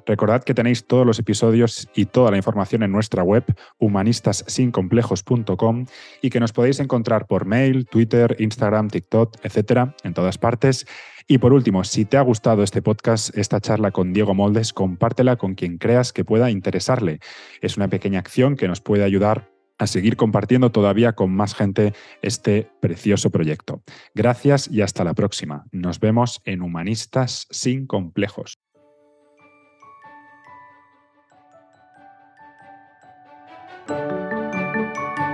Speaker 3: Recordad que tenéis todos los episodios y toda la información en nuestra web humanistassincomplejos.com y que nos podéis encontrar por mail, Twitter, Instagram, TikTok, etcétera, en todas partes. Y por último, si te ha gustado este podcast, esta charla con Diego Moldes, compártela con quien creas que pueda interesarle. Es una pequeña acción que nos puede ayudar a seguir compartiendo todavía con más gente este precioso proyecto. Gracias y hasta la próxima. Nos vemos en Humanistas sin complejos.